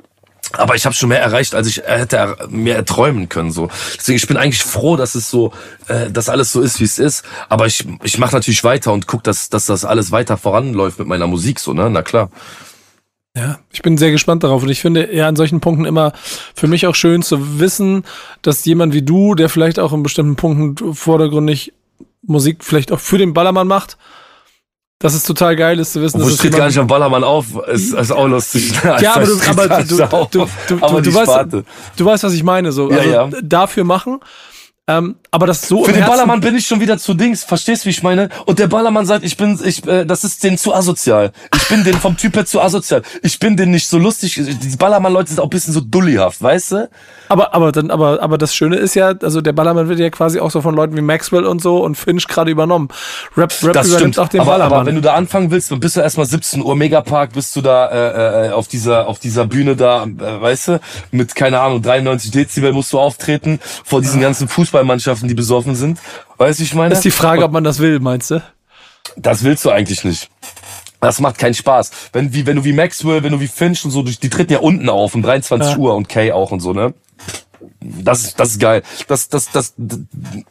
Aber ich habe schon mehr erreicht, als ich hätte mir erträumen können. So, deswegen ich bin eigentlich froh, dass es so, äh, dass alles so ist, wie es ist. Aber ich ich mache natürlich weiter und guck, dass dass das alles weiter voranläuft mit meiner Musik. So, ne, na klar. Ja, ich bin sehr gespannt darauf und ich finde ja an solchen Punkten immer für mich auch schön zu wissen, dass jemand wie du, der vielleicht auch in bestimmten Punkten vordergründig Musik vielleicht auch für den Ballermann macht, dass es total geil ist zu wissen, Obwohl, dass es tritt gar nicht am Ballermann auf, ist, ist auch lustig. ja, aber du, (laughs) aber du, du, du, aber du, weißt, du weißt, was ich meine, so. Also ja, ja. dafür machen ähm, aber das so. Für den Ballermann bin ich schon wieder zu Dings. Verstehst, wie ich meine? Und der Ballermann sagt, ich bin, ich, äh, das ist den zu asozial. Ich bin den vom Typ her zu asozial. Ich bin den nicht so lustig. Die Ballermann-Leute sind auch ein bisschen so dullihaft, weißt du? Aber, aber dann, aber, aber das Schöne ist ja, also der Ballermann wird ja quasi auch so von Leuten wie Maxwell und so und Finch gerade übernommen. Rap, Rap das stimmt. auch den aber, Ballermann. Aber wenn du da anfangen willst, dann bist du erstmal 17 Uhr Megapark, bist du da äh, äh, auf dieser, auf dieser Bühne da, äh, weißt du, mit keine Ahnung 93 Dezibel musst du auftreten vor diesen ganzen Fußballmannschaften, die besoffen sind. Weißt du, ich meine? Das ist die Frage, ob man das will, meinst du? Das willst du eigentlich nicht. Das macht keinen Spaß. Wenn, wie, wenn du wie Maxwell, wenn du wie Finch und so, die treten ja unten auf um 23 ja. Uhr und Kay auch und so, ne? Das, das ist geil. Das, das, das,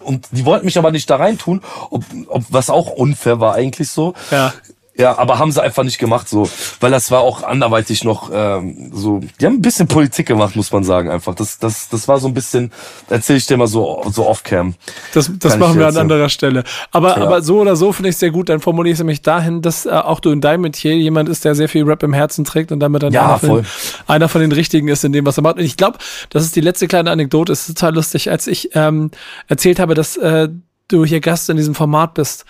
und die wollten mich aber nicht da reintun, ob, ob, was auch unfair war eigentlich so. Ja. Ja, aber haben sie einfach nicht gemacht, so, weil das war auch anderweitig noch ähm, so. Die haben ein bisschen Politik gemacht, muss man sagen, einfach. Das, das, das war so ein bisschen. Erzähle ich dir mal so, so off-cam. Das, das machen wir an anderer Stelle. Aber, ja. aber so oder so finde ich sehr gut. Dann formuliere ich es nämlich dahin, dass äh, auch du in deinem Metier jemand ist, der sehr viel Rap im Herzen trägt und damit dann ja, einer, von, einer von den Richtigen ist in dem, was er macht. Und ich glaube, das ist die letzte kleine Anekdote. Es ist total lustig, als ich ähm, erzählt habe, dass äh, du hier Gast in diesem Format bist.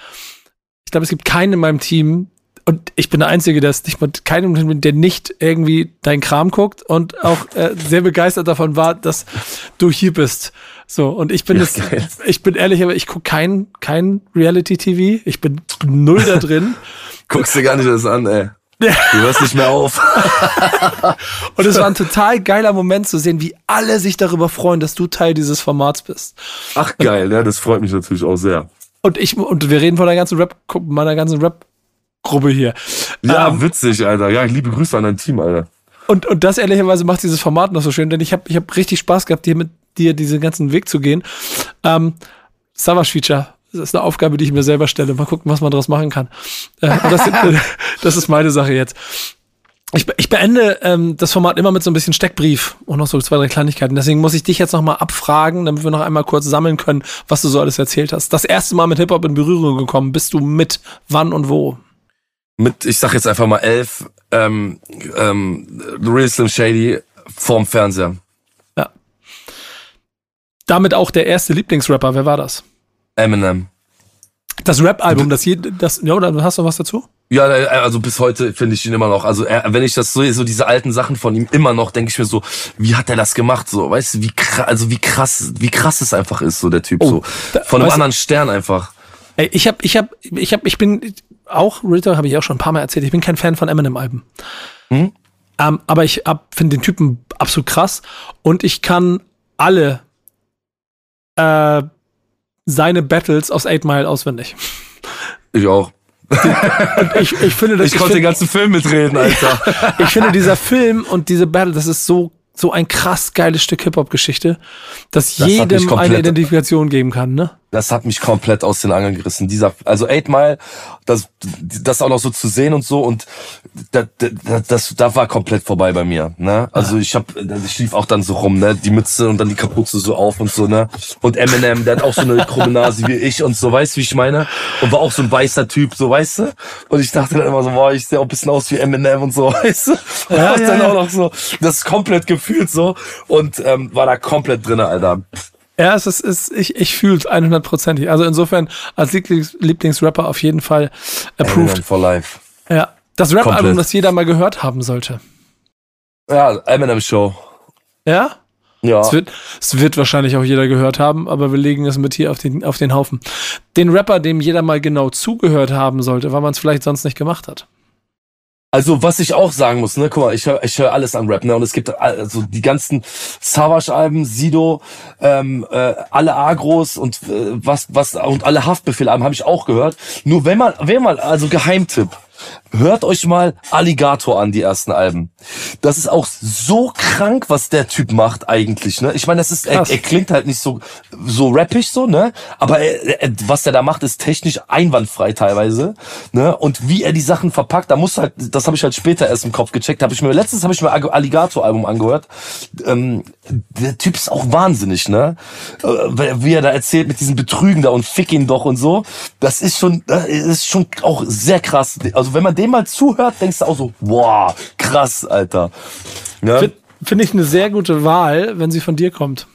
Ich glaube, es gibt keinen in meinem Team, und ich bin der Einzige, der es nicht mit keinem, der nicht irgendwie deinen Kram guckt und auch äh, sehr begeistert davon war, dass du hier bist. So, und ich bin ja, es, ich bin ehrlich, aber ich gucke kein, kein Reality-TV. Ich bin null da drin. Guckst dir gar nicht das an, ey. Du hörst nicht mehr auf. (laughs) und es war ein total geiler Moment zu sehen, wie alle sich darüber freuen, dass du Teil dieses Formats bist. Ach geil, ja, das freut mich natürlich auch sehr. Und ich und wir reden von der ganzen Rap, meiner ganzen Rap Gruppe hier. Ja, ähm, witzig, Alter. Ja, liebe Grüße an dein Team, Alter. Und, und das ehrlicherweise macht dieses Format noch so schön, denn ich habe ich hab richtig Spaß gehabt, hier mit dir diesen ganzen Weg zu gehen. Ähm, Savage Feature. Das ist eine Aufgabe, die ich mir selber stelle. Mal gucken, was man daraus machen kann. Äh, das, (laughs) das ist meine Sache jetzt. Ich, ich beende ähm, das Format immer mit so ein bisschen Steckbrief und noch so zwei, drei Kleinigkeiten. Deswegen muss ich dich jetzt nochmal abfragen, damit wir noch einmal kurz sammeln können, was du so alles erzählt hast. Das erste Mal mit Hip-Hop in Berührung gekommen, bist du mit wann und wo? Mit, ich sag jetzt einfach mal elf, ähm, ähm, Real Slim Shady vorm Fernseher. Ja. Damit auch der erste Lieblingsrapper, wer war das? Eminem. Das Rap-Album, das hier, das, ja, oder hast du was dazu? Ja, äh, also bis heute finde ich ihn immer noch. Also er, wenn ich das so, so diese alten Sachen von ihm immer noch, denke ich mir so, wie hat er das gemacht? So, weißt du, wie krass, also wie krass, wie krass es einfach ist, so der Typ, oh, so von einem anderen Stern einfach. Ey, ich hab, ich hab, ich hab, ich bin auch, Ritter habe ich auch schon ein paar Mal erzählt, ich bin kein Fan von Eminem-Alben. Mhm. Ähm, aber ich finde den Typen absolut krass und ich kann alle äh, seine Battles aus 8 Mile auswendig. Ich auch. Und ich, ich finde, dass ich, ich konnte find, den ganzen Film mitreden, Alter. (laughs) ich finde dieser Film und diese Battle, das ist so so ein krass geiles Stück Hip-Hop-Geschichte, das, das jedem eine Identifikation geben kann, ne? Das hat mich komplett aus den Angeln gerissen. Dieser, also Eight Mile, das, das auch noch so zu sehen und so und das, das, das, da war komplett vorbei bei mir, ne? Also ich hab, ich lief auch dann so rum, ne? Die Mütze und dann die Kapuze so auf und so, ne? Und Eminem, der hat auch so eine krumme Nase wie ich und so, weißt du, wie ich meine? Und war auch so ein weißer Typ, so, weißt du? Und ich dachte dann immer so, boah, ich sehe auch ein bisschen aus wie Eminem und so, (laughs) weißt du? Und ja, ja, dann ja. auch noch so, das ist komplett gefühlt so und ähm, war da komplett drinne, Alter. Ja, es ist, ist ich, ich fühle es 100%ig. Also insofern als Lieblings Lieblingsrapper auf jeden Fall approved. Eminem for life. Ja, das Rap-Album, das jeder mal gehört haben sollte. Ja, Eminem Show. Ja? Ja. Es wird, es wird wahrscheinlich auch jeder gehört haben, aber wir legen es mit hier auf den, auf den Haufen. Den Rapper, dem jeder mal genau zugehört haben sollte, weil man es vielleicht sonst nicht gemacht hat. Also was ich auch sagen muss, ne, guck mal, ich höre ich hör alles an Rap, ne, und es gibt also die ganzen Savage-Alben, Sido, ähm, äh, alle Agros und äh, was was und alle Haftbefehl-Alben habe ich auch gehört. Nur wenn man, wenn man also Geheimtipp, Hört euch mal Alligator an, die ersten Alben. Das ist auch so krank, was der Typ macht eigentlich, ne? Ich meine, das ist, er, er, klingt halt nicht so, so rappig so, ne? Aber er, er, was er da macht, ist technisch einwandfrei teilweise, ne? Und wie er die Sachen verpackt, da muss halt, das habe ich halt später erst im Kopf gecheckt, habe ich mir, letztens habe ich mir Alligator-Album angehört. Ähm, der Typ ist auch wahnsinnig, ne? Äh, wie er da erzählt mit diesen Betrügen da und fick ihn doch und so. Das ist schon, das ist schon auch sehr krass. Also wenn man dem mal zuhört, denkst du auch so, wow, krass, Alter. Ja? Finde find ich eine sehr gute Wahl, wenn sie von dir kommt.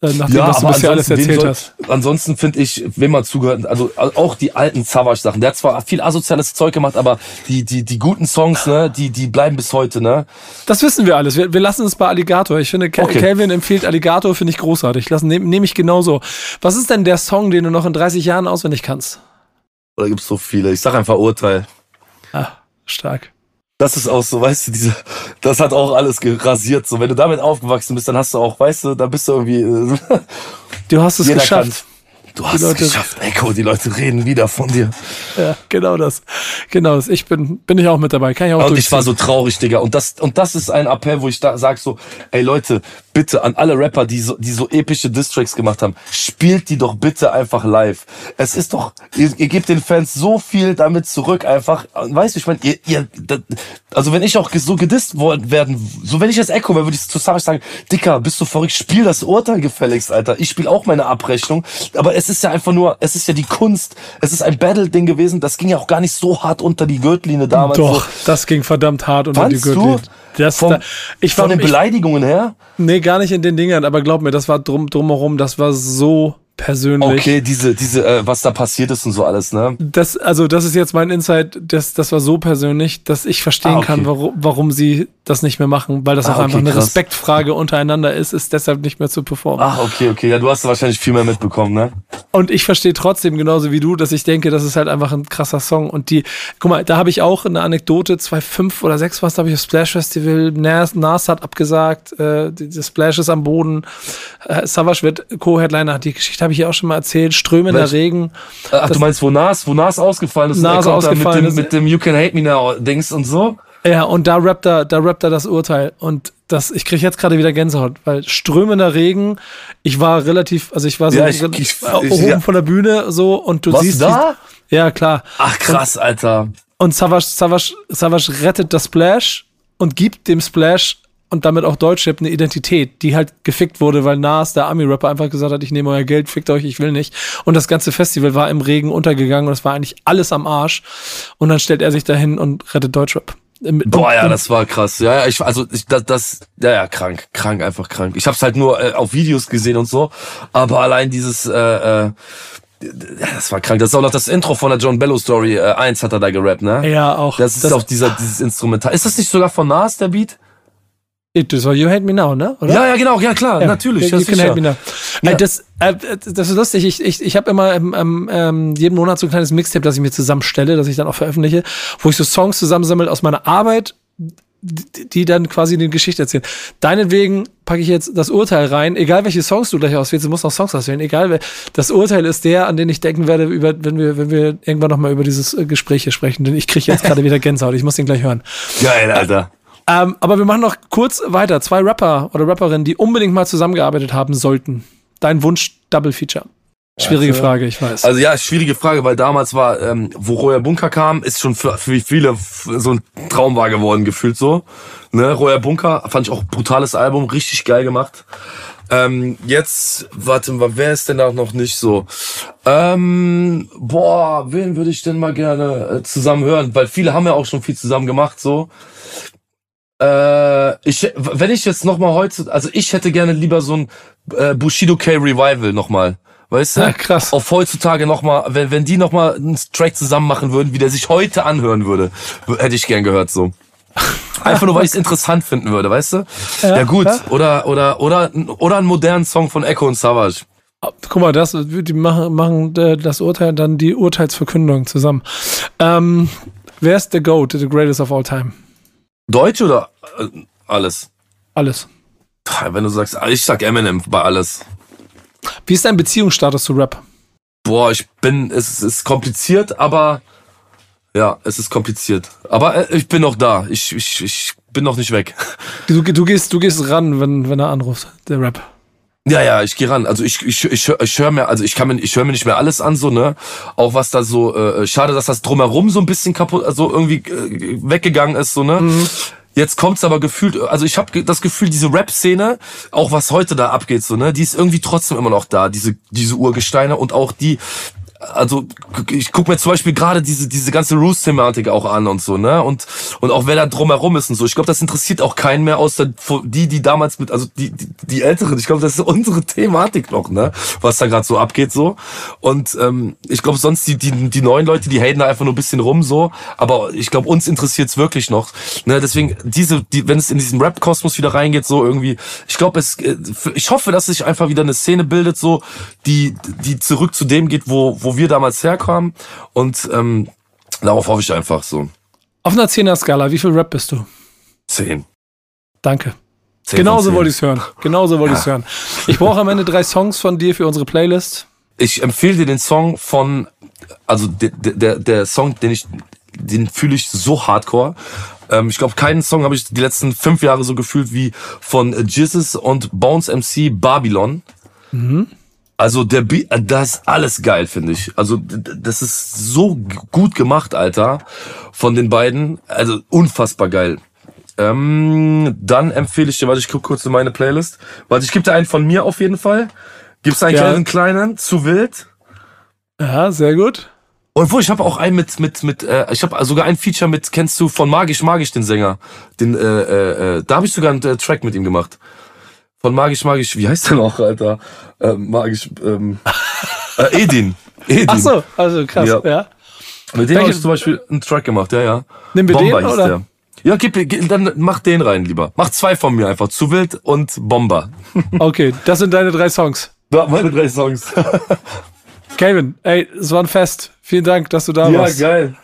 Äh, nachdem, ja, was du bisher alles erzählt soll, hast. Ansonsten finde ich, wenn man zugehört, also auch die alten Savage-Sachen. Der hat zwar viel asoziales Zeug gemacht, aber die, die, die guten Songs, ne, die, die bleiben bis heute, ne? Das wissen wir alles. Wir, wir lassen es bei Alligator. Ich finde, okay. Calvin empfiehlt Alligator, finde ich großartig. Nehme nehm ich genauso. Was ist denn der Song, den du noch in 30 Jahren auswendig kannst? Da gibt's so viele. Ich sag einfach Urteil. Ah, stark. Das ist auch so, weißt du, diese, das hat auch alles gerasiert. So, wenn du damit aufgewachsen bist, dann hast du auch, weißt du, da bist du irgendwie. du hast es geschafft. Kann, Du hast Leute, es geschafft, Echo. Die Leute reden wieder von dir. Ja, genau das. Genau das. Ich bin, bin ich auch mit dabei. Kann ich auch Und ich war so traurig, Digga. Und das, und das ist ein Appell, wo ich da sag so, ey Leute, bitte an alle Rapper, die so, die so epische Distracks gemacht haben, spielt die doch bitte einfach live. Es ist doch, ihr, ihr gebt den Fans so viel damit zurück einfach. Weißt du, ich meine, ihr, ihr, also wenn ich auch so gedisst werden, so wenn ich jetzt Echo wäre, würde ich zu Savage sagen, Dicker, bist du verrückt, spiel das Urteil gefälligst, Alter. Ich spiele auch meine Abrechnung, aber es ist ja einfach nur, es ist ja die Kunst, es ist ein Battle-Ding gewesen, das ging ja auch gar nicht so hart unter die Gürtellinie damals. Doch, so. das ging verdammt hart unter Fandst die Gürtellinie. Das, vom, da, ich von den Beleidigungen her? Nee, gar nicht in den Dingern, aber glaub mir, das war drum, drumherum, das war so persönlich. Okay, diese, diese, äh, was da passiert ist und so alles, ne? Das, also das ist jetzt mein Insight, das, das war so persönlich, dass ich verstehen Ah, okay. kann, warum, warum sie das nicht mehr machen, weil das Ah, auch einfach okay, eine krass. Respektfrage untereinander ist, ist deshalb nicht mehr zu performen. Ach, okay, okay. Ja, du hast wahrscheinlich viel mehr mitbekommen, ne? Und ich verstehe trotzdem genauso wie du, dass ich denke, das ist halt einfach ein krasser Song. Und die, guck mal, da habe ich auch eine Anekdote, 2005 oder 6 war es, glaube ich, auf Splash Festival. Nas, Nas hat abgesagt, äh, die, die Splash ist am Boden. Äh, Savage wird Co-Headliner. Die Geschichte habe ich hier auch schon mal erzählt. Strömender Welch- Regen. Ach, du meinst, wo Nas, wo Nas ausgefallen ist? Nas und ausgefallen mit ist. dem, mit dem You Can Hate Me Now Dings und so? Ja, und da rappt er, da rappt er das Urteil. Und das, ich kriege jetzt gerade wieder Gänsehaut, weil strömender Regen, ich war relativ, also ich war so Ja, ich- ich- oben ich- ja. von der Bühne so und du siehst. da? wie- Ja, klar. Ach, krass, Alter. Und Savage, Savage, Savage rettet das Splash und gibt dem Splash und damit auch Deutschrap eine Identität, die halt gefickt wurde, weil Nas, der Ami-Rapper, einfach gesagt hat, ich nehme euer Geld, fickt euch, ich will nicht. Und das ganze Festival war im Regen untergegangen und es war eigentlich alles am Arsch. Und dann stellt er sich dahin und rettet Deutschrap. Mit- Boah, ja, das war krass. Ja, ja, ich, also ich, das, das, ja, ja, krank, krank, einfach krank. Ich hab's halt nur äh, auf Videos gesehen und so, aber allein dieses, äh, äh, ja, das war krank. Das ist auch noch das Intro von der John Bello Story äh, 1 hat er da gerappt, ne? Ja, auch. Das ist auch dieser, dieses Instrumental. Ist das nicht sogar von Nas, der Beat? Das war You Hate Me Now, ne? Oder? Ja, ja, genau, ja klar, natürlich. You Ja, can hate me now. Ja. Äh, Das, äh, das ist lustig. Ich, ich, ich habe immer ähm, ähm, ähm, jeden Monat so ein kleines Mixtape, das ich mir zusammenstelle, das ich dann auch veröffentliche, wo ich so Songs zusammensammle aus meiner Arbeit, die, die dann quasi eine Geschichte erzählen. Deinetwegen packe ich jetzt das Urteil rein, egal welche Songs du gleich auswählst, du musst auch Songs auswählen, egal wer. Das Urteil ist der, an den ich denken werde, über, wenn wir, wenn wir irgendwann nochmal über dieses äh, Gespräch hier sprechen. Denn ich kriege jetzt (laughs) gerade wieder Gänsehaut, ich muss den gleich hören. Geil, Alter. Ähm, aber wir machen noch kurz weiter. Zwei Rapper oder Rapperinnen, die unbedingt mal zusammengearbeitet haben sollten. Dein Wunsch Double Feature. Schwierige Warte. Frage, ich weiß. Also ja, schwierige Frage, weil damals war, ähm, wo Royer Bunker kam, ist schon für, für viele so ein Traum wahr geworden, gefühlt so. Ne, Royer Bunker fand ich auch ein brutales Album, richtig geil gemacht. Ähm, jetzt, warte mal, wer ist denn da noch nicht so? Ähm, boah, wen würde ich denn mal gerne äh, zusammen hören? Weil viele haben ja auch schon viel zusammen gemacht, so. Äh, ich, wenn ich jetzt noch mal heute, also ich hätte gerne lieber so ein äh, Bushido K Revival noch mal. Weißt du? Ja, krass. Auf heutzutage noch mal, wenn, wenn die noch mal einen Track zusammen machen würden, wie der sich heute anhören würde, hätte ich gern gehört so. Einfach nur, weil ich es interessant finden würde, weißt du? Ja, gut. ja. Oder, oder, oder, oder einen modernen Song von Echo und Savage. Guck mal, das, die machen, machen äh, das Urteil, dann die Urteilsverkündung zusammen. Ähm, wer ist the GOAT, the greatest of all time? Deutsch oder äh, alles? Alles. Wenn du sagst, ich sag Eminem bei alles. Wie ist dein Beziehungsstatus zu Rap? Boah, ich bin, es ist kompliziert, aber ja, es ist kompliziert. Aber äh, ich bin noch da. Ich, ich, ich bin noch nicht weg. (laughs) Du, du, gehst, du gehst ran, wenn, wenn er anruft, der Rap. Ja, ja, ich gehe ran. Also ich, ich, ich, ich höre mir, also ich kann mir, ich höre mir nicht mehr alles an, so ne. Auch was da so, äh, schade, dass das drumherum so ein bisschen kaputt, also irgendwie äh, weggegangen ist, so ne. Jetzt kommt's aber gefühlt, also ich habe das Gefühl, diese Rap-Szene, auch was heute da abgeht, so ne, die ist irgendwie trotzdem immer noch da, diese diese Urgesteine und auch die, also ich guck mir zum Beispiel gerade diese diese ganze Roos-Thematik auch an und so, ne? Und und auch wer da drumherum ist und so. Ich glaube, das interessiert auch keinen mehr, außer die, die damals mit, also die die, die Älteren. Ich glaube, das ist unsere Thematik noch, ne? Was da gerade so abgeht so. Und ähm, ich glaube, sonst die die die neuen Leute, die haten da einfach nur ein bisschen rum so. Aber ich glaube, uns interessiert's wirklich noch. Ne? Deswegen diese, die, wenn es in diesen Rap-Kosmos wieder reingeht, so irgendwie. Ich glaube, es, äh, ich hoffe, dass sich einfach wieder eine Szene bildet, so die die zurück zu dem geht, wo wo wir damals herkamen. Und ähm, darauf hoffe ich einfach so. Auf einer 10er-Skala, wie viel Rap bist du? Zehn. Danke. Zehn Genauso von zehn. wollte ich's hören. Genauso wollte ich's hören. Ich brauche am Ende drei Songs von dir für unsere Playlist. Ich empfehle dir den Song von, also der, der, der Song, den ich, den fühle ich so hardcore. Ähm, ich glaube, keinen Song habe ich die letzten fünf Jahre so gefühlt wie von Jizzes und Bones MC Babylon. Also der Beat, äh, das ist alles geil, finde ich. Also das ist so gut gemacht, Alter, von den beiden. Also unfassbar geil. Ähm, dann empfehle ich dir, warte, ich guck kurz in meine Playlist. Warte, ich gebe dir einen von mir auf jeden Fall. Gibt's einen Ja. kleinen, kleinen, zu wild. Ja, sehr gut. Und wo ich habe auch einen mit mit mit äh, ich habe sogar ein Feature mit kennst du von Magisch Magisch den Sänger, den äh, äh, äh, da habe ich sogar einen äh, Track mit ihm gemacht. Von Magisch Magisch, wie heißt der noch, Alter? Äh, Magisch ähm, (laughs) Äh, Edin. Edin. Ach so, also krass, ja. Ja. Mit dem habe ich zum Beispiel einen Track gemacht, ja, ja. Nimm wir Bomber den, hieß oder? der. Ja, gib, gib, dann mach den rein lieber. Mach zwei von mir einfach. Zu wild und Bomber. (laughs) Okay, das sind deine drei Songs. Ja, meine drei Songs. (laughs) Calvin, ey, es war ein Fest. Vielen Dank, dass du da ja, warst. geil.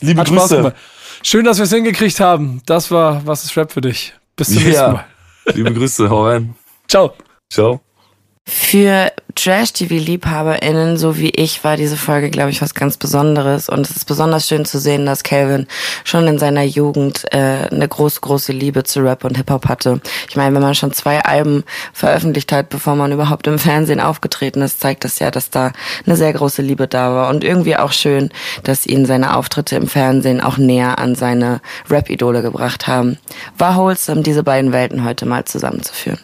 Liebe Hat Grüße. Schön, dass wir es hingekriegt haben. Das war Was ist Rap für dich. Bis zum nächsten Mal. Liebe Grüße, hau rein. Ciao. Ciao. Für Trash-TV-LiebhaberInnen, so wie ich, war diese Folge, glaube ich, was ganz Besonderes. Und es ist besonders schön zu sehen, dass Calvin schon in seiner Jugend äh, eine große, große Liebe zu Rap und Hip-Hop hatte. Ich meine, wenn man schon zwei Alben veröffentlicht hat, bevor man überhaupt im Fernsehen aufgetreten ist, zeigt das ja, dass da eine sehr große Liebe da war. Und irgendwie auch schön, dass ihn seine Auftritte im Fernsehen auch näher an seine Rap-Idole gebracht haben. War wholesome, diese beiden Welten heute mal zusammenzuführen.